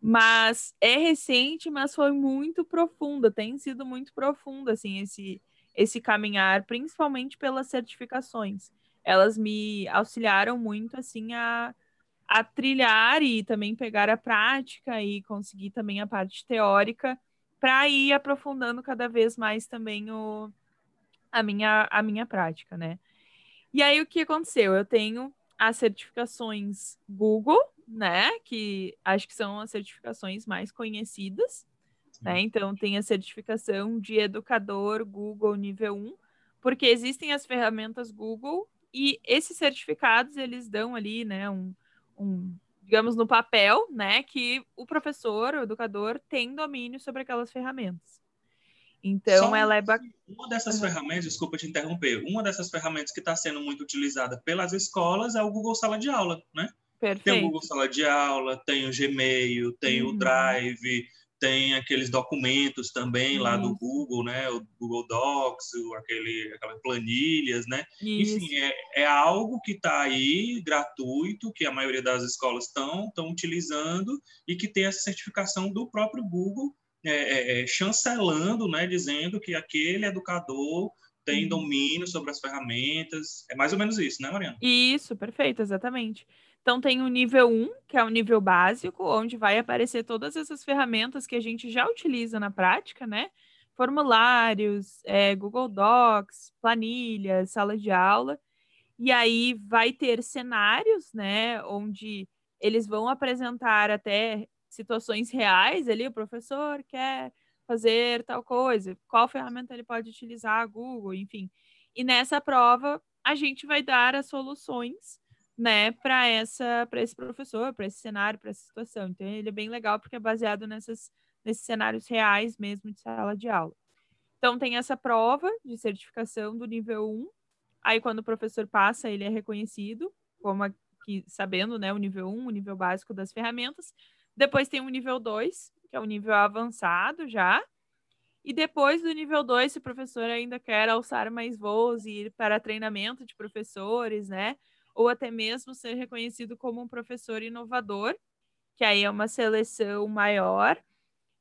Mas é recente, mas foi muito profunda, tem sido muito profunda, assim, esse, esse caminhar, principalmente pelas certificações. Elas me auxiliaram muito, assim, a, a trilhar e também pegar a prática e conseguir também a parte teórica para ir aprofundando cada vez mais também o, a, minha, a minha prática, né? E aí o que aconteceu? Eu tenho as certificações Google, né? Que acho que são as certificações mais conhecidas. Né? Então, tem a certificação de educador Google nível 1, porque existem as ferramentas Google e esses certificados eles dão ali, né, um, um digamos, no papel, né, que o professor, o educador, tem domínio sobre aquelas ferramentas. Então, Só ela é bacana. Uma dessas ferramentas, desculpa te interromper, uma dessas ferramentas que está sendo muito utilizada pelas escolas é o Google Sala de Aula, né? Perfeito. Tem o Google Sala de Aula, tem o Gmail, tem uhum. o Drive, tem aqueles documentos também uhum. lá do Google, né? O Google Docs, aquele, aquelas planilhas, né? Isso. Enfim, é, é algo que está aí gratuito, que a maioria das escolas estão utilizando e que tem essa certificação do próprio Google é, é, é, chancelando, né, dizendo que aquele educador tem uhum. domínio sobre as ferramentas. É mais ou menos isso, né, Mariana? Isso, perfeito, exatamente. Então tem o nível 1, que é o nível básico, onde vai aparecer todas essas ferramentas que a gente já utiliza na prática, né? Formulários, é, Google Docs, planilhas, sala de aula. E aí vai ter cenários, né? Onde eles vão apresentar até situações reais ali, o professor quer fazer tal coisa, qual ferramenta ele pode utilizar, Google, enfim. E nessa prova a gente vai dar as soluções, né, para essa para esse professor, para esse cenário, para essa situação. Então ele é bem legal porque é baseado nessas nesses cenários reais mesmo de sala de aula. Então tem essa prova de certificação do nível 1. Aí quando o professor passa, ele é reconhecido como aqui, sabendo, né, o nível 1, o nível básico das ferramentas. Depois tem o nível 2, que é o nível avançado já. E depois do nível 2, se o professor ainda quer alçar mais voos e ir para treinamento de professores, né? Ou até mesmo ser reconhecido como um professor inovador, que aí é uma seleção maior.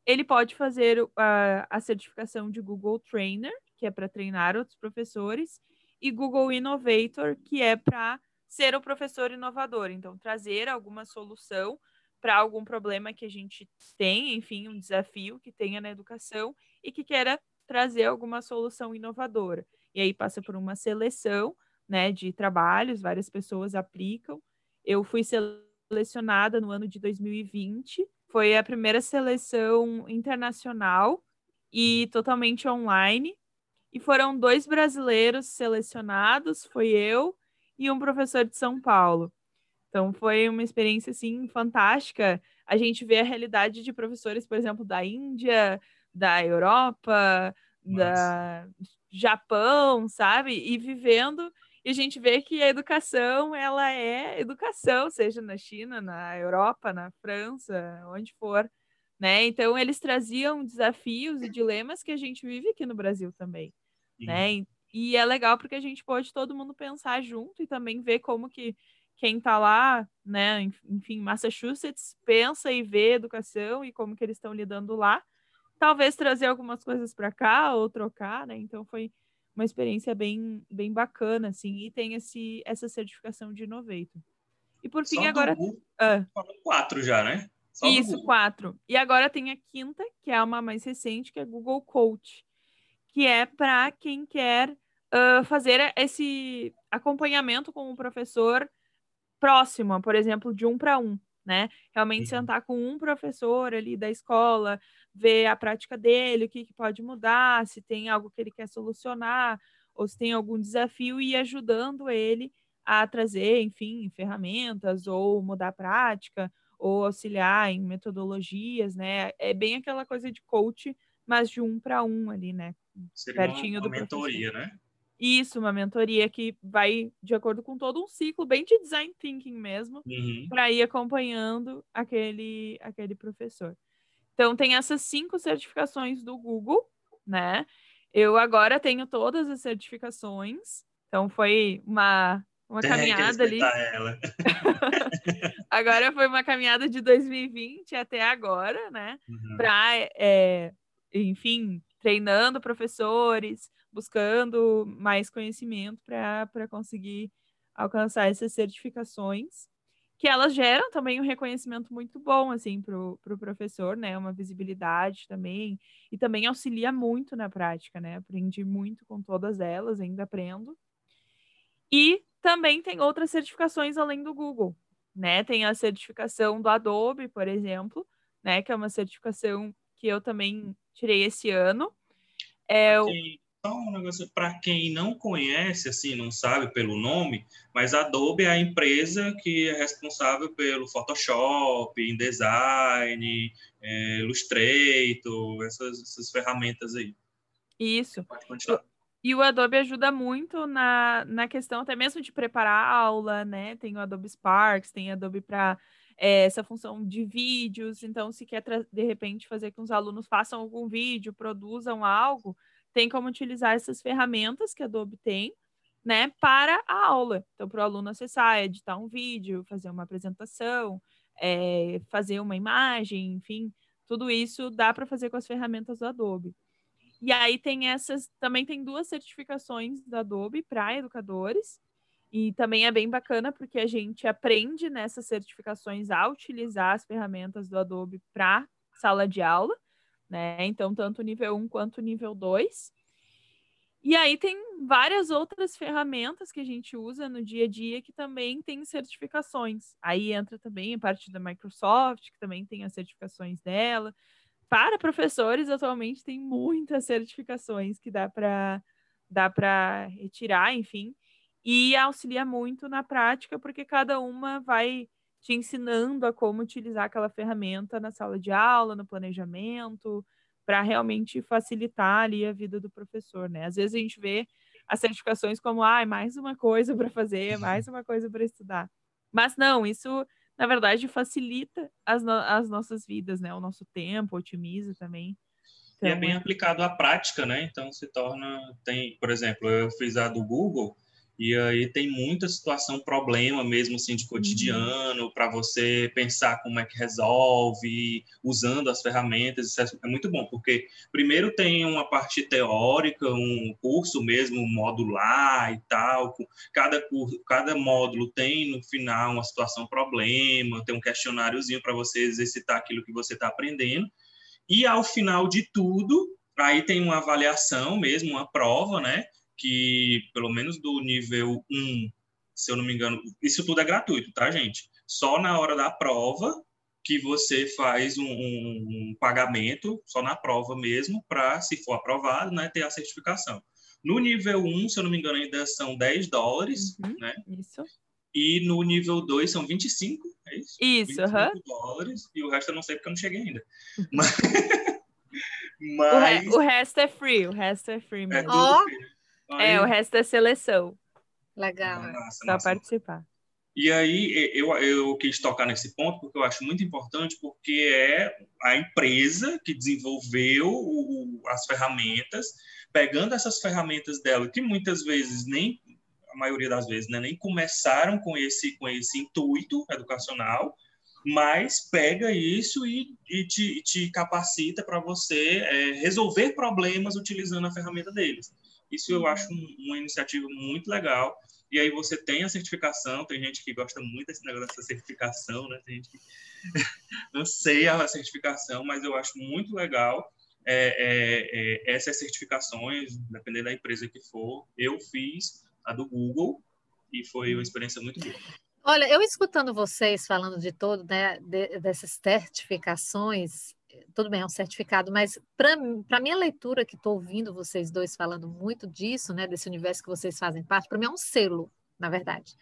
Ele pode fazer a, a certificação de Google Trainer, que é para treinar outros professores, e Google Innovator, que é para ser o professor inovador. Então, trazer alguma solução para algum problema que a gente tem, enfim, um desafio que tenha na educação e que queira trazer alguma solução inovadora. E aí passa por uma seleção, né, de trabalhos, várias pessoas aplicam. Eu fui selecionada no ano de 2020, foi a primeira seleção internacional e totalmente online. E foram dois brasileiros selecionados, foi eu e um professor de São Paulo. Então foi uma experiência assim fantástica. A gente vê a realidade de professores, por exemplo, da Índia, da Europa, Nossa. da Japão, sabe? E vivendo e a gente vê que a educação ela é educação, seja na China, na Europa, na França, onde for, né? Então eles traziam desafios e dilemas que a gente vive aqui no Brasil também, né? E é legal porque a gente pode todo mundo pensar junto e também ver como que quem está lá, né, enfim, Massachusetts, pensa e vê educação e como que eles estão lidando lá. Talvez trazer algumas coisas para cá ou trocar, né? Então foi uma experiência bem, bem bacana, assim, e tem esse, essa certificação de Innovator. E por fim, Só agora. Google, ah. quatro já, né? Só Isso, quatro. E agora tem a quinta, que é uma mais recente, que é Google Coach, que é para quem quer uh, fazer esse acompanhamento com o professor próxima, por exemplo, de um para um, né? Realmente uhum. sentar com um professor ali da escola, ver a prática dele, o que, que pode mudar, se tem algo que ele quer solucionar, ou se tem algum desafio e ir ajudando ele a trazer, enfim, ferramentas ou mudar a prática ou auxiliar em metodologias, né? É bem aquela coisa de coach, mas de um para um ali, né? Seria Pertinho uma, uma do mentoria, professor. né? Isso, uma mentoria que vai de acordo com todo um ciclo bem de design thinking mesmo, uhum. para ir acompanhando aquele, aquele professor. Então, tem essas cinco certificações do Google, né? Eu agora tenho todas as certificações, então foi uma, uma caminhada ali. Ela. agora foi uma caminhada de 2020 até agora, né? Uhum. Para, é, enfim, treinando professores, buscando mais conhecimento para conseguir alcançar essas certificações, que elas geram também um reconhecimento muito bom assim para o pro professor, né? Uma visibilidade também, e também auxilia muito na prática, né? Aprendi muito com todas elas, ainda aprendo. E também tem outras certificações além do Google, né? Tem a certificação do Adobe, por exemplo, né? Que é uma certificação que eu também tirei esse ano. É, okay um negócio para quem não conhece, assim, não sabe pelo nome, mas a Adobe é a empresa que é responsável pelo Photoshop, InDesign, é, Illustrator, essas, essas ferramentas aí. Isso. E o Adobe ajuda muito na, na questão até mesmo de preparar a aula, né? Tem o Adobe Sparks, tem Adobe para é, essa função de vídeos. Então, se quer de repente fazer com que os alunos façam algum vídeo, produzam algo, tem como utilizar essas ferramentas que a Adobe tem, né, para a aula. Então, para o aluno acessar, editar um vídeo, fazer uma apresentação, é, fazer uma imagem, enfim, tudo isso dá para fazer com as ferramentas do Adobe. E aí tem essas, também tem duas certificações da Adobe para educadores, e também é bem bacana porque a gente aprende nessas certificações a utilizar as ferramentas do Adobe para sala de aula né? Então, tanto o nível 1 quanto o nível 2. E aí tem várias outras ferramentas que a gente usa no dia a dia que também tem certificações. Aí entra também a parte da Microsoft, que também tem as certificações dela. Para professores, atualmente tem muitas certificações que dá para dá para retirar, enfim, e auxilia muito na prática, porque cada uma vai te ensinando a como utilizar aquela ferramenta na sala de aula, no planejamento, para realmente facilitar ali a vida do professor, né? Às vezes a gente vê as certificações como, ah, mais uma coisa para fazer, mais uma coisa para estudar. Mas não, isso na verdade facilita as, no as nossas vidas, né? O nosso tempo, otimiza também. Então, e é bem é... aplicado à prática, né? Então se torna, tem, por exemplo, eu fiz a do Google, e aí tem muita situação, problema mesmo assim de cotidiano uhum. para você pensar como é que resolve, usando as ferramentas. Isso é, é muito bom, porque primeiro tem uma parte teórica, um curso mesmo modular e tal. Cada curso, cada módulo tem no final uma situação problema, tem um questionáriozinho para você exercitar aquilo que você está aprendendo. E ao final de tudo, aí tem uma avaliação mesmo, uma prova, né? Que, pelo menos do nível 1, se eu não me engano, isso tudo é gratuito, tá, gente? Só na hora da prova que você faz um, um, um pagamento, só na prova mesmo, para, se for aprovado, né, ter a certificação. No nível 1, se eu não me engano, ainda são 10 dólares, uhum, né? Isso. E no nível 2 são 25, é isso? Isso, aham. Uh dólares, e o resto eu não sei porque eu não cheguei ainda. Mas... Mas... O, re o, resto é free, o resto é free é mesmo. É tudo oh. free. Aí... É, o resto é seleção. Legal. Nossa, Só participar. E aí eu, eu quis tocar nesse ponto porque eu acho muito importante, porque é a empresa que desenvolveu o, as ferramentas, pegando essas ferramentas dela, que muitas vezes nem, a maioria das vezes, né, nem começaram com esse, com esse intuito educacional, mas pega isso e, e te, te, capacita para você é, resolver problemas utilizando a ferramenta deles. Isso eu acho uma iniciativa muito legal. E aí você tem a certificação, tem gente que gosta muito desse negócio dessa certificação, né? Tem gente que não sei a certificação, mas eu acho muito legal é, é, é, essas certificações, dependendo da empresa que for. Eu fiz a do Google e foi uma experiência muito boa. Olha, eu escutando vocês falando de todo, né, de, dessas certificações, tudo bem, é um certificado, mas para minha leitura, que estou ouvindo vocês dois falando muito disso, né, desse universo que vocês fazem parte, para mim é um selo, na verdade.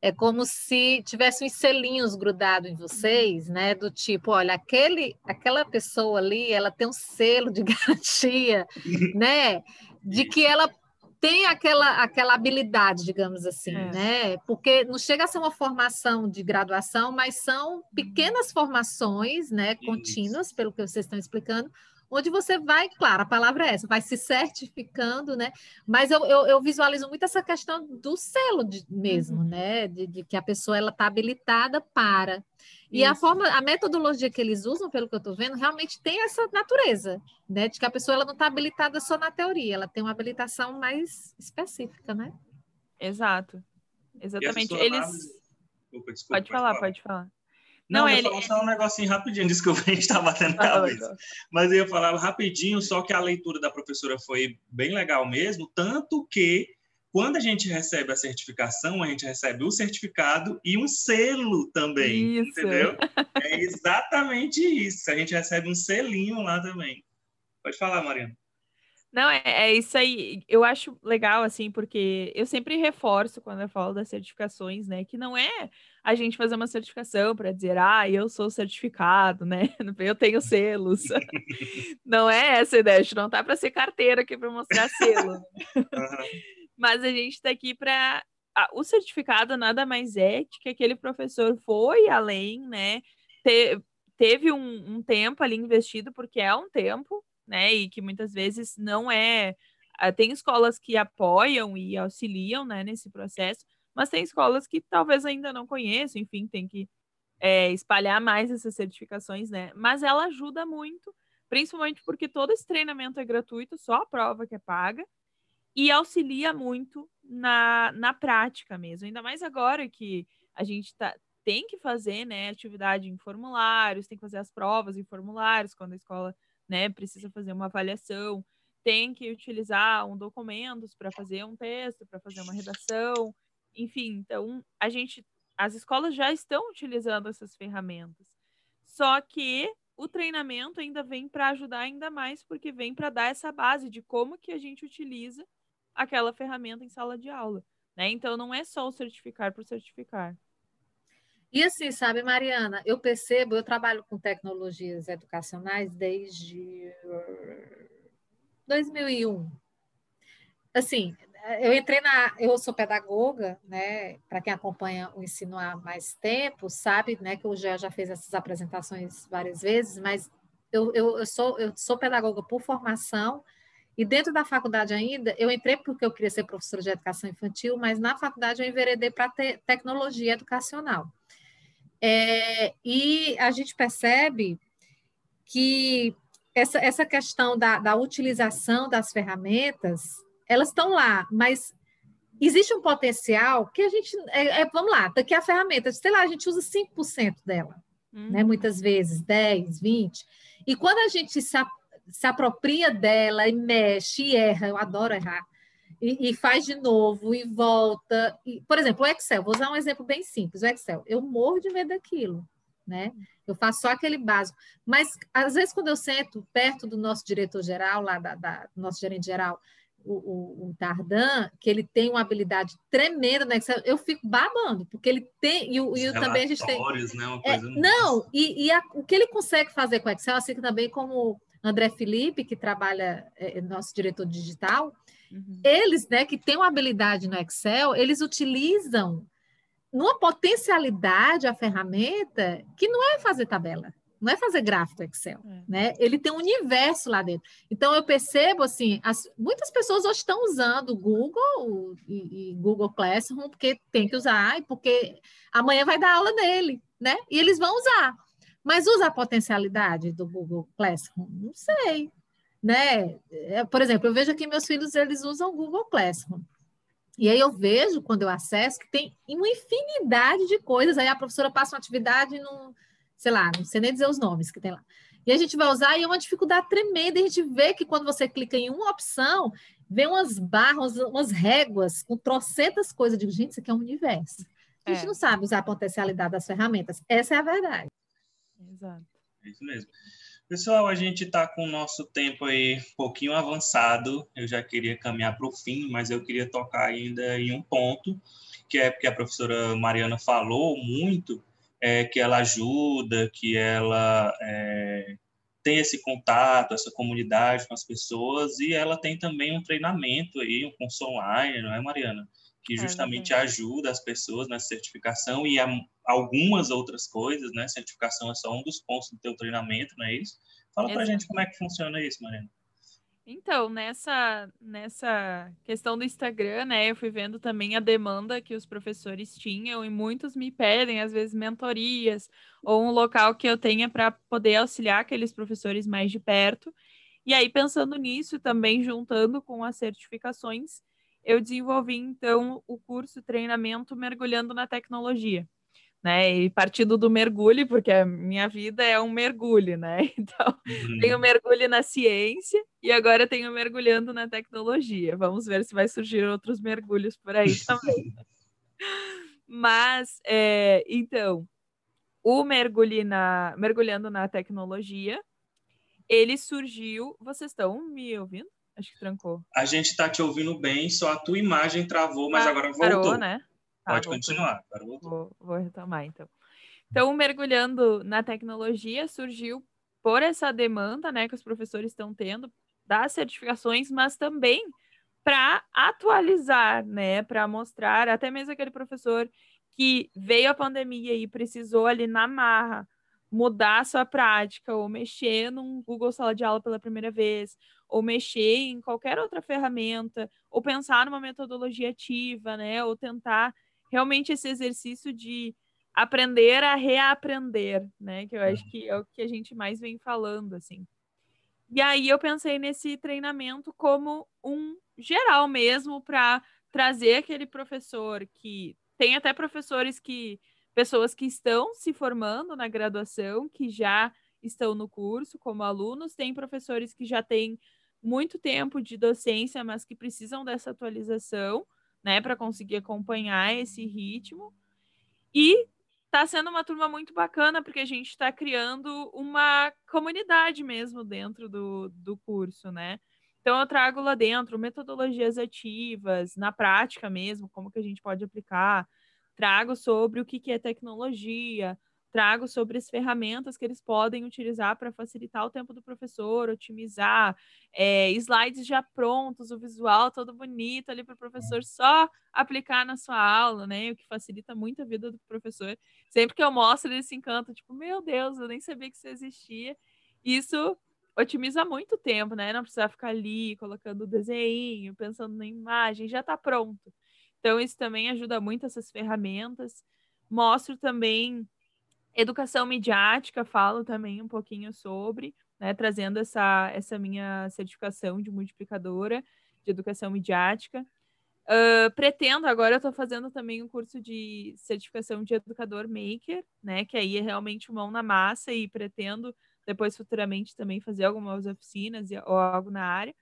É como se tivesse uns selinhos grudados em vocês, né, do tipo, olha, aquele, aquela pessoa ali, ela tem um selo de garantia, né, de que ela tem aquela, aquela habilidade, digamos assim, é. né? Porque não chega a ser uma formação de graduação, mas são pequenas formações, né, contínuas, pelo que vocês estão explicando, onde você vai, claro, a palavra é essa, vai se certificando, né? Mas eu, eu, eu visualizo muito essa questão do selo de, mesmo, uhum. né? De, de, que a pessoa ela está habilitada para. E Isso. a forma, a metodologia que eles usam, pelo que eu estou vendo, realmente tem essa natureza, né? De que a pessoa ela não está habilitada só na teoria, ela tem uma habilitação mais específica, né? Exato. Exatamente. Eles. Desculpa, desculpa, pode falar, pode falar. Não, não eu ia ele... falar só um negocinho rapidinho, desculpa, a gente está batendo ah, cabeça. Mas eu ia falar rapidinho, só que a leitura da professora foi bem legal mesmo, tanto que quando a gente recebe a certificação, a gente recebe o certificado e um selo também, isso. entendeu? É exatamente isso, a gente recebe um selinho lá também. Pode falar, Mariana. Não, é, é, isso aí. Eu acho legal, assim, porque eu sempre reforço quando eu falo das certificações, né? Que não é a gente fazer uma certificação para dizer, ah, eu sou certificado, né? Eu tenho selos. não é essa a ideia, a gente não tá para ser carteira aqui para mostrar selo. Né? Mas a gente está aqui para. O certificado nada mais é que aquele professor foi além, né? Te... Teve um, um tempo ali investido, porque é um tempo, né? E que muitas vezes não é. Tem escolas que apoiam e auxiliam né, nesse processo, mas tem escolas que talvez ainda não conheçam, enfim, tem que é, espalhar mais essas certificações, né? Mas ela ajuda muito, principalmente porque todo esse treinamento é gratuito, só a prova que é paga, e auxilia muito na, na prática mesmo, ainda mais agora que a gente tá, tem que fazer né, atividade em formulários, tem que fazer as provas em formulários quando a escola né, precisa fazer uma avaliação, tem que utilizar um documentos para fazer um texto, para fazer uma redação, enfim, então a gente, as escolas já estão utilizando essas ferramentas. Só que o treinamento ainda vem para ajudar ainda mais, porque vem para dar essa base de como que a gente utiliza aquela ferramenta em sala de aula. Né? Então não é só o certificar por certificar. E assim, sabe, Mariana, eu percebo, eu trabalho com tecnologias educacionais desde 2001. Assim, eu entrei na. Eu sou pedagoga, né? Para quem acompanha o ensino há mais tempo, sabe, né? Que o Gé já fez essas apresentações várias vezes, mas eu, eu, eu, sou, eu sou pedagoga por formação, e dentro da faculdade ainda, eu entrei porque eu queria ser professora de educação infantil, mas na faculdade eu enveredei para te, tecnologia educacional. É, e a gente percebe que essa, essa questão da, da utilização das ferramentas elas estão lá, mas existe um potencial que a gente. É, é, vamos lá, daqui a ferramenta, sei lá, a gente usa 5% dela, uhum. né? Muitas vezes, 10, 20. E quando a gente se, se apropria dela e mexe e erra, eu adoro errar. E, e, faz de novo e volta. E, por exemplo, o Excel, vou usar um exemplo bem simples: o Excel. Eu morro de medo daquilo, né? Eu faço só aquele básico. Mas, às vezes, quando eu sento perto do nosso diretor-geral, lá da, da, nosso gerente geral, o, o, o Tardan, que ele tem uma habilidade tremenda no Excel, eu fico babando, porque ele tem, e, e também a gente tem... Né, é, não, e, e a, o que ele consegue fazer com o Excel, assim também como André Felipe, que trabalha, é, é, nosso diretor digital, uhum. eles, né, que têm uma habilidade no Excel, eles utilizam numa potencialidade a ferramenta que não é fazer tabela não é fazer gráfico Excel, é. né? Ele tem um universo lá dentro. Então eu percebo assim, as, muitas pessoas hoje estão usando o Google e, e, Google Classroom porque tem que usar, porque amanhã vai dar aula dele, né? E eles vão usar. Mas usa a potencialidade do Google Classroom? Não sei, né? É, por exemplo, eu vejo aqui meus filhos eles usam o Google Classroom. E aí eu vejo quando eu acesso que tem uma infinidade de coisas. Aí a professora passa uma atividade no sei lá, não sei nem dizer os nomes que tem lá. E a gente vai usar e é uma dificuldade tremenda. A gente vê que quando você clica em uma opção, vem umas barras, umas réguas com trocentas coisas. Eu digo, gente, isso aqui é um universo. A gente é. não sabe usar a potencialidade das ferramentas. Essa é a verdade. Exato. É isso mesmo. Pessoal, a gente está com o nosso tempo aí um pouquinho avançado. Eu já queria caminhar para o fim, mas eu queria tocar ainda em um ponto, que é porque a professora Mariana falou muito, é, que ela ajuda, que ela é, tem esse contato, essa comunidade com as pessoas, e ela tem também um treinamento aí, um curso online, não é, Mariana? Que é justamente é ajuda as pessoas nessa certificação e a, algumas outras coisas, né? Certificação é só um dos pontos do teu treinamento, não é isso? Fala para gente como é que funciona isso, Mariana. Então, nessa, nessa questão do Instagram, né, eu fui vendo também a demanda que os professores tinham e muitos me pedem, às vezes, mentorias ou um local que eu tenha para poder auxiliar aqueles professores mais de perto. E aí, pensando nisso, também juntando com as certificações, eu desenvolvi, então, o curso Treinamento Mergulhando na Tecnologia né? E partindo do mergulho, porque a minha vida é um mergulho, né? Então, uhum. tenho mergulho na ciência e agora tenho mergulhando na tecnologia. Vamos ver se vai surgir outros mergulhos por aí também. Mas, é, então, o mergulho na, mergulhando na tecnologia, ele surgiu. Vocês estão me ouvindo? Acho que trancou. A gente está te ouvindo bem, só a tua imagem travou, mas ah, agora voltou. Parou, né? Tá, Pode continuar. Vou, vou retomar, então. Então, mergulhando na tecnologia, surgiu por essa demanda né, que os professores estão tendo das certificações, mas também para atualizar, né, para mostrar até mesmo aquele professor que veio a pandemia e precisou ali na marra mudar a sua prática ou mexer num Google Sala de Aula pela primeira vez, ou mexer em qualquer outra ferramenta, ou pensar numa metodologia ativa, né, ou tentar realmente esse exercício de aprender a reaprender, né? Que eu acho que é o que a gente mais vem falando, assim. E aí eu pensei nesse treinamento como um geral mesmo para trazer aquele professor que tem até professores que pessoas que estão se formando na graduação, que já estão no curso como alunos, tem professores que já têm muito tempo de docência, mas que precisam dessa atualização né, para conseguir acompanhar esse ritmo. E está sendo uma turma muito bacana, porque a gente está criando uma comunidade mesmo dentro do, do curso, né? Então, eu trago lá dentro metodologias ativas, na prática mesmo, como que a gente pode aplicar. Trago sobre o que, que é tecnologia, trago sobre as ferramentas que eles podem utilizar para facilitar o tempo do professor, otimizar, é, slides já prontos, o visual todo bonito ali para o professor só aplicar na sua aula, né? O que facilita muito a vida do professor. Sempre que eu mostro, ele se encanta, tipo, meu Deus, eu nem sabia que isso existia. Isso otimiza muito tempo, né? Não precisa ficar ali colocando o desenho, pensando na imagem, já está pronto. Então, isso também ajuda muito essas ferramentas. Mostro também Educação midiática, falo também um pouquinho sobre, né, trazendo essa, essa minha certificação de multiplicadora de educação midiática. Uh, pretendo, agora eu estou fazendo também um curso de certificação de educador maker, né, que aí é realmente mão na massa e pretendo depois futuramente também fazer algumas oficinas ou algo na área.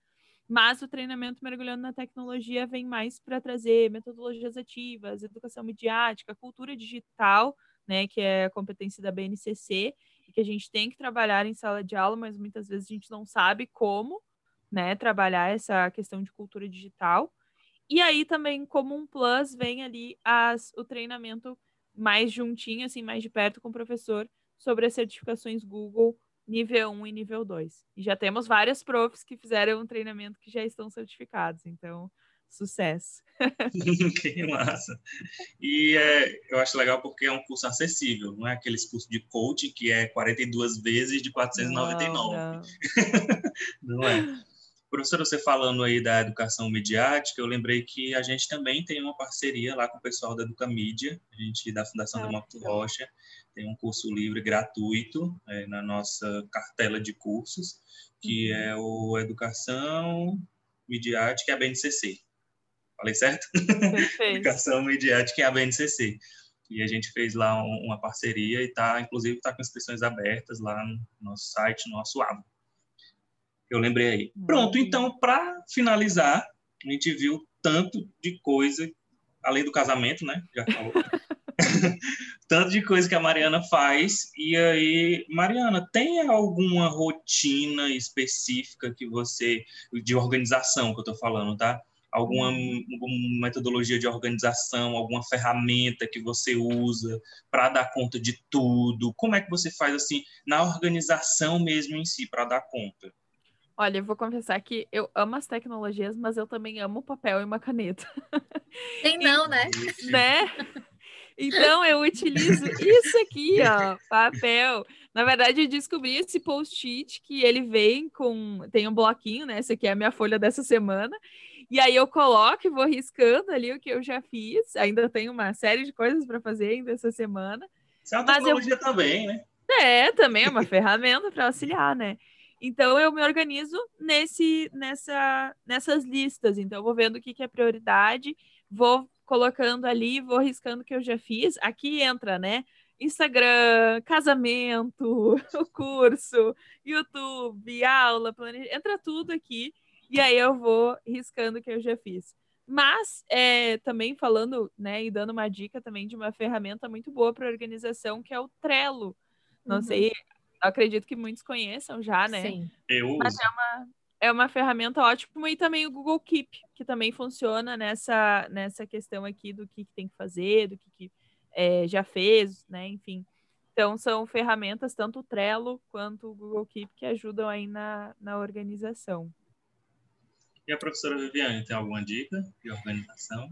Mas o treinamento mergulhando na tecnologia vem mais para trazer metodologias ativas, educação midiática, cultura digital, né, que é a competência da BNCC, e que a gente tem que trabalhar em sala de aula, mas muitas vezes a gente não sabe como, né, trabalhar essa questão de cultura digital. E aí também, como um plus, vem ali as, o treinamento mais juntinho, assim, mais de perto com o professor sobre as certificações Google nível 1 e nível 2. E já temos várias profs que fizeram um treinamento que já estão certificados, então Sucesso. que massa. E é, eu acho legal porque é um curso acessível, não é aqueles cursos de coaching que é 42 vezes de 499. Não, não. não é. Professor, você falando aí da educação midiática, eu lembrei que a gente também tem uma parceria lá com o pessoal da Educamídia, a gente da Fundação ah, Demócrito Rocha, tem um curso livre gratuito é, na nossa cartela de cursos, que uhum. é o Educação Midiática e a BNCC. Falei certo? Educação Midiática e a BNCC. E a gente fez lá um, uma parceria e tá, inclusive, está com inscrições abertas lá no nosso site, no nosso abo. Eu lembrei aí. Pronto, então, para finalizar, a gente viu tanto de coisa, além do casamento, né? Já falou. tanto de coisa que a Mariana faz. E aí, Mariana, tem alguma rotina específica que você, de organização que eu estou falando, tá? Alguma, alguma metodologia de organização, alguma ferramenta que você usa para dar conta de tudo? Como é que você faz assim na organização mesmo em si para dar conta? Olha, eu vou confessar que eu amo as tecnologias, mas eu também amo papel e uma caneta. Tem não, né? né? Então eu utilizo isso aqui, ó, papel. Na verdade, eu descobri esse post-it que ele vem com. Tem um bloquinho, né? Essa aqui é a minha folha dessa semana. E aí eu coloco e vou riscando ali o que eu já fiz. Ainda tenho uma série de coisas para fazer ainda essa semana. Isso é uma tecnologia eu... também, né? É, também é uma ferramenta para auxiliar, né? Então eu me organizo nesse, nessa, nessas listas. Então eu vou vendo o que, que é prioridade, vou colocando ali, vou riscando o que eu já fiz. Aqui entra, né? Instagram, casamento, o curso, YouTube, aula, planejamento, entra tudo aqui. E aí eu vou riscando o que eu já fiz. Mas é, também falando, né, e dando uma dica também de uma ferramenta muito boa para organização, que é o Trello. Não uhum. sei acredito que muitos conheçam já, né? Sim. Eu Mas é uma, é uma ferramenta ótima e também o Google Keep, que também funciona nessa, nessa questão aqui do que, que tem que fazer, do que, que é, já fez, né? Enfim. Então, são ferramentas, tanto o Trello quanto o Google Keep, que ajudam aí na, na organização. E a professora Viviane, tem alguma dica de organização?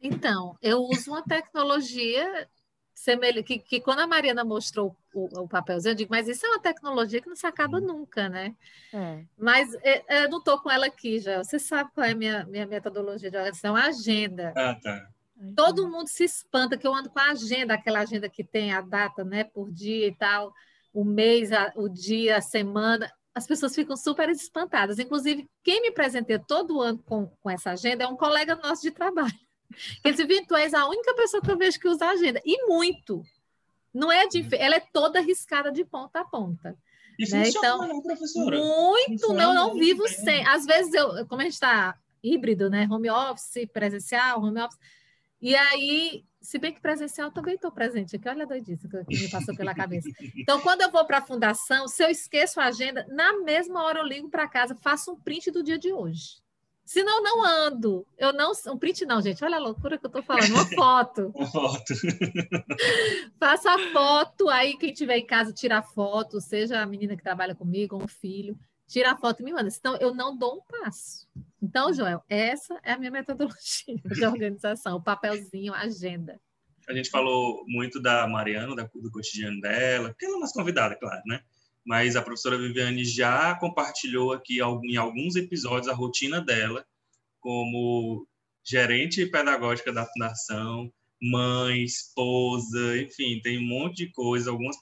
Então, eu uso uma tecnologia que, que quando a Mariana mostrou o, o, papelzinho, eu digo, mas isso é uma tecnologia que não se acaba nunca, né? É. Mas é, é, eu não estou com ela aqui já. Você sabe qual é a minha, minha metodologia de organização? A agenda. Ah, tá. Todo mundo se espanta que eu ando com a agenda, aquela agenda que tem a data, né, por dia e tal, o mês, a, o dia, a semana. As pessoas ficam super espantadas. Inclusive, quem me presenteia todo ano com, com essa agenda é um colega nosso de trabalho. Quer dizer, tu és a única pessoa que eu vejo que usa agenda. E muito. Não é de, ela é toda riscada de ponta a ponta. E né? então, não, professora? Muito, não, não vivo bem. sem. Às vezes, eu, como a gente está híbrido, né? Home office, presencial, home office. E aí, se bem que presencial também estou presente aqui, olha a doidice que me passou pela cabeça. Então, quando eu vou para a fundação, se eu esqueço a agenda, na mesma hora eu ligo para casa, faço um print do dia de hoje. Senão, não ando. Eu não. Um print, não, gente. Olha a loucura que eu estou falando. Uma foto. Uma foto. Faça a foto. Aí, quem tiver em casa, tira a foto, seja a menina que trabalha comigo ou um filho. Tira a foto e me manda. Então, eu não dou um passo. Então, Joel, essa é a minha metodologia de organização. O papelzinho, a agenda. A gente falou muito da Mariana, do cotidiano dela, porque ela é uma convidada, claro, né? mas a professora Viviane já compartilhou aqui em alguns episódios a rotina dela como gerente pedagógica da fundação, mãe, esposa, enfim, tem um monte de coisa, algumas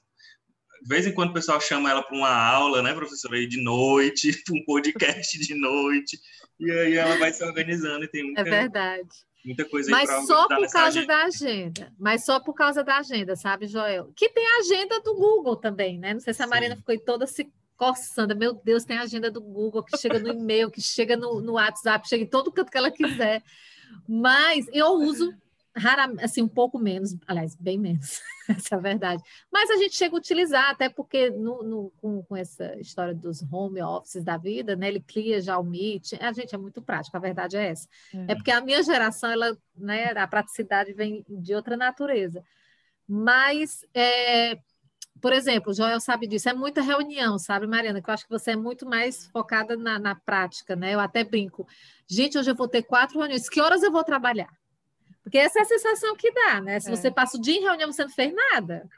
de vez em quando o pessoal chama ela para uma aula, né, professora, aí de noite, para um podcast de noite, e aí ela vai se organizando e tem muita, é verdade. Muita coisa Mas só por causa agenda. da agenda. Mas só por causa da agenda, sabe, Joel? Que tem a agenda do Google também, né? Não sei se a Marina Sim. ficou toda se coçando. Meu Deus, tem a agenda do Google que chega no e-mail, que chega no, no WhatsApp, chega em todo canto que ela quiser. Mas eu uso raramente, assim, um pouco menos, aliás, bem menos, essa é a verdade. Mas a gente chega a utilizar, até porque no, no, com, com, essa história dos home offices da vida, né? Ele cria já o Meet, a gente é muito prático, a verdade é essa. É, é porque a minha geração, ela, né, a praticidade vem de outra natureza. Mas, é, por exemplo, o Joel sabe disso, é muita reunião, sabe, Mariana? Que eu acho que você é muito mais focada na, na prática, né? Eu até brinco. Gente, hoje eu vou ter quatro reuniões, que horas eu vou trabalhar? Porque essa é a sensação que dá, né? Se é. você passa o dia em reunião, você não fez nada.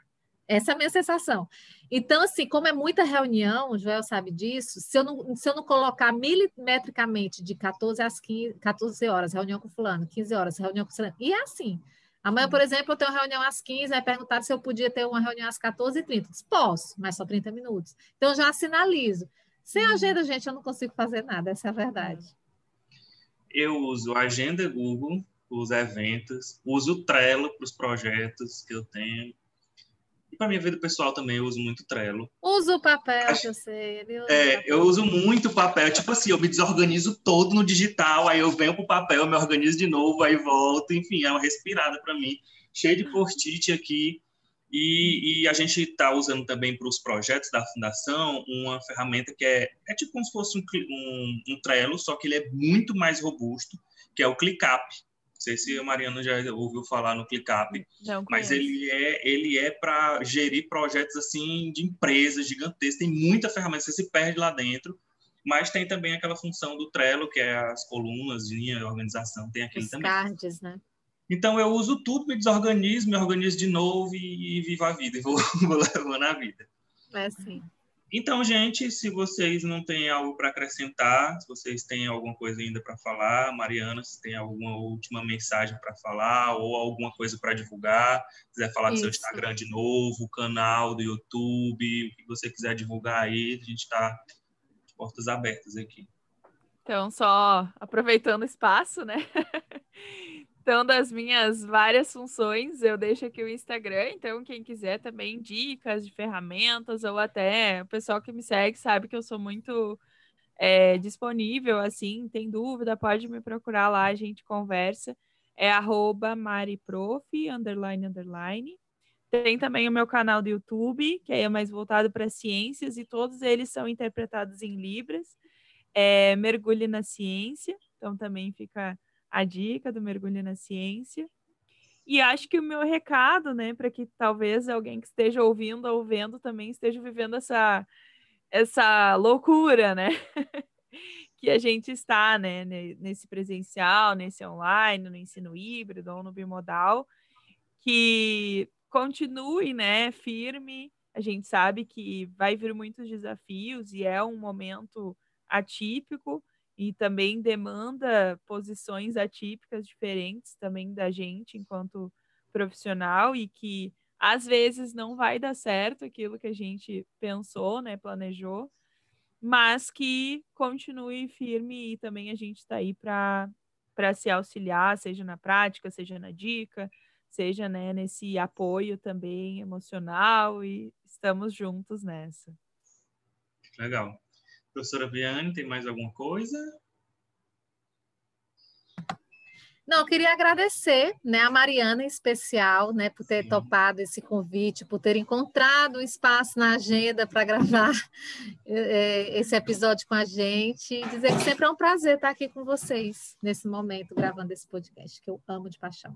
Essa é a minha sensação. Então, assim, como é muita reunião, o Joel sabe disso, se eu não, se eu não colocar milimetricamente de 14 às 15, 14 horas, reunião com fulano, 15 horas, reunião com fulano, e é assim. Amanhã, por exemplo, eu tenho reunião às 15, aí perguntaram se eu podia ter uma reunião às 14h30. Posso, mas só 30 minutos. Então, já sinalizo. Sem uhum. agenda, gente, eu não consigo fazer nada, essa é a verdade. Eu uso a agenda Google, os eventos, uso o Trello para os projetos que eu tenho. E para minha vida pessoal também eu uso muito Trello. Uso o papel, Acho... eu sei. é, eu uso muito papel. Tipo assim, eu me desorganizo todo no digital, aí eu venho para o papel, me organizo de novo, aí volto. Enfim, é uma respirada para mim. cheio de post-it aqui. E, e, a gente está usando também para os projetos da fundação uma ferramenta que é, é tipo como se fosse um, um, um Trello, só que ele é muito mais robusto, que é o ClickUp. Sei se a Mariana já ouviu falar no ClickUp, mas ele é ele é para gerir projetos assim de empresas gigantescas. Tem muita ferramenta, você se perde lá dentro. Mas tem também aquela função do Trello, que é as colunas, linha, organização, tem aquele Os também. cards, né? Então eu uso tudo, me desorganizo, me organizo de novo e, e vivo a vida, e vou, vou levando a vida. É sim. Então, gente, se vocês não têm algo para acrescentar, se vocês têm alguma coisa ainda para falar, Mariana, se tem alguma última mensagem para falar ou alguma coisa para divulgar, quiser falar Isso. do seu Instagram de novo, canal do YouTube, o que você quiser divulgar aí, a gente está de portas abertas aqui. Então, só aproveitando o espaço, né? Então, das minhas várias funções, eu deixo aqui o Instagram. Então, quem quiser também dicas de ferramentas, ou até o pessoal que me segue sabe que eu sou muito é, disponível, assim, tem dúvida, pode me procurar lá, a gente conversa. É mariprof, underline, underline. Tem também o meu canal do YouTube, que é mais voltado para ciências, e todos eles são interpretados em Libras. É, Mergulhe na Ciência, então também fica a dica do mergulho na ciência. E acho que o meu recado, né, para que talvez alguém que esteja ouvindo ou vendo também esteja vivendo essa essa loucura, né? que a gente está, né, nesse presencial, nesse online, no ensino híbrido ou no bimodal, que continue, né, firme. A gente sabe que vai vir muitos desafios e é um momento atípico, e também demanda posições atípicas diferentes também da gente enquanto profissional e que às vezes não vai dar certo aquilo que a gente pensou, né, planejou, mas que continue firme e também a gente está aí para para se auxiliar, seja na prática, seja na dica, seja né, nesse apoio também emocional e estamos juntos nessa. Legal. Professora Viane, tem mais alguma coisa? Não, eu queria agradecer, né, a Mariana em especial, né, por ter Sim. topado esse convite, por ter encontrado um espaço na agenda para gravar é, esse episódio com a gente, e dizer que sempre é um prazer estar aqui com vocês nesse momento gravando esse podcast que eu amo de paixão.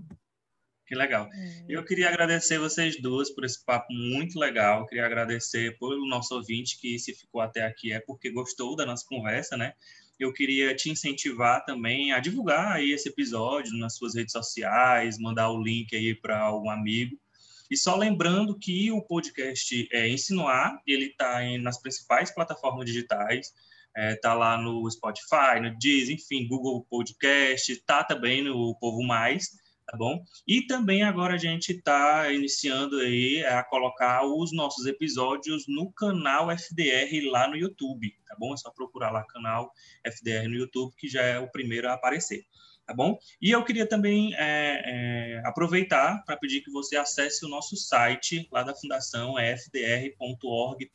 Que legal. É. Eu queria agradecer vocês duas por esse papo muito legal. Eu queria agradecer pelo nosso ouvinte que se ficou até aqui é porque gostou da nossa conversa, né? Eu queria te incentivar também a divulgar aí esse episódio nas suas redes sociais, mandar o link aí para algum amigo. E só lembrando que o podcast é Insinuar, ele está nas principais plataformas digitais, está é, tá lá no Spotify, no Deezer, enfim, Google Podcast, está também no Povo Mais tá bom? E também agora a gente está iniciando aí a colocar os nossos episódios no canal FDR lá no YouTube, tá bom? É só procurar lá canal FDR no YouTube, que já é o primeiro a aparecer, tá bom? E eu queria também é, é, aproveitar para pedir que você acesse o nosso site lá da Fundação, é fdr.org.br.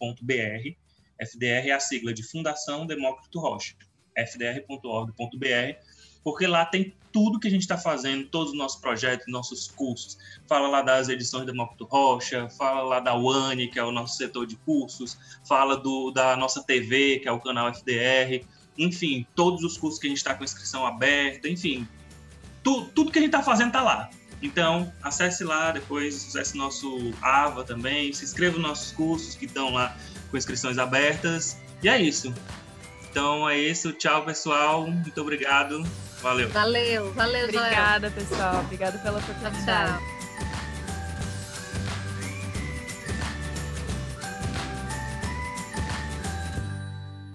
FDR é a sigla de Fundação Demócrito Rocha, fdr.org.br porque lá tem tudo que a gente está fazendo, todos os nossos projetos, nossos cursos. Fala lá das edições da Moto Rocha, fala lá da UANI, que é o nosso setor de cursos, fala do, da nossa TV, que é o canal FDR, enfim, todos os cursos que a gente está com inscrição aberta, enfim, tu, tudo que a gente está fazendo está lá. Então, acesse lá, depois acesse nosso AVA também, se inscreva nos nossos cursos que estão lá com inscrições abertas. E é isso. Então é isso. Tchau, pessoal. Muito obrigado. Valeu. Valeu, valeu, Obrigada, pessoal. Obrigada pela oportunidade. Tchau.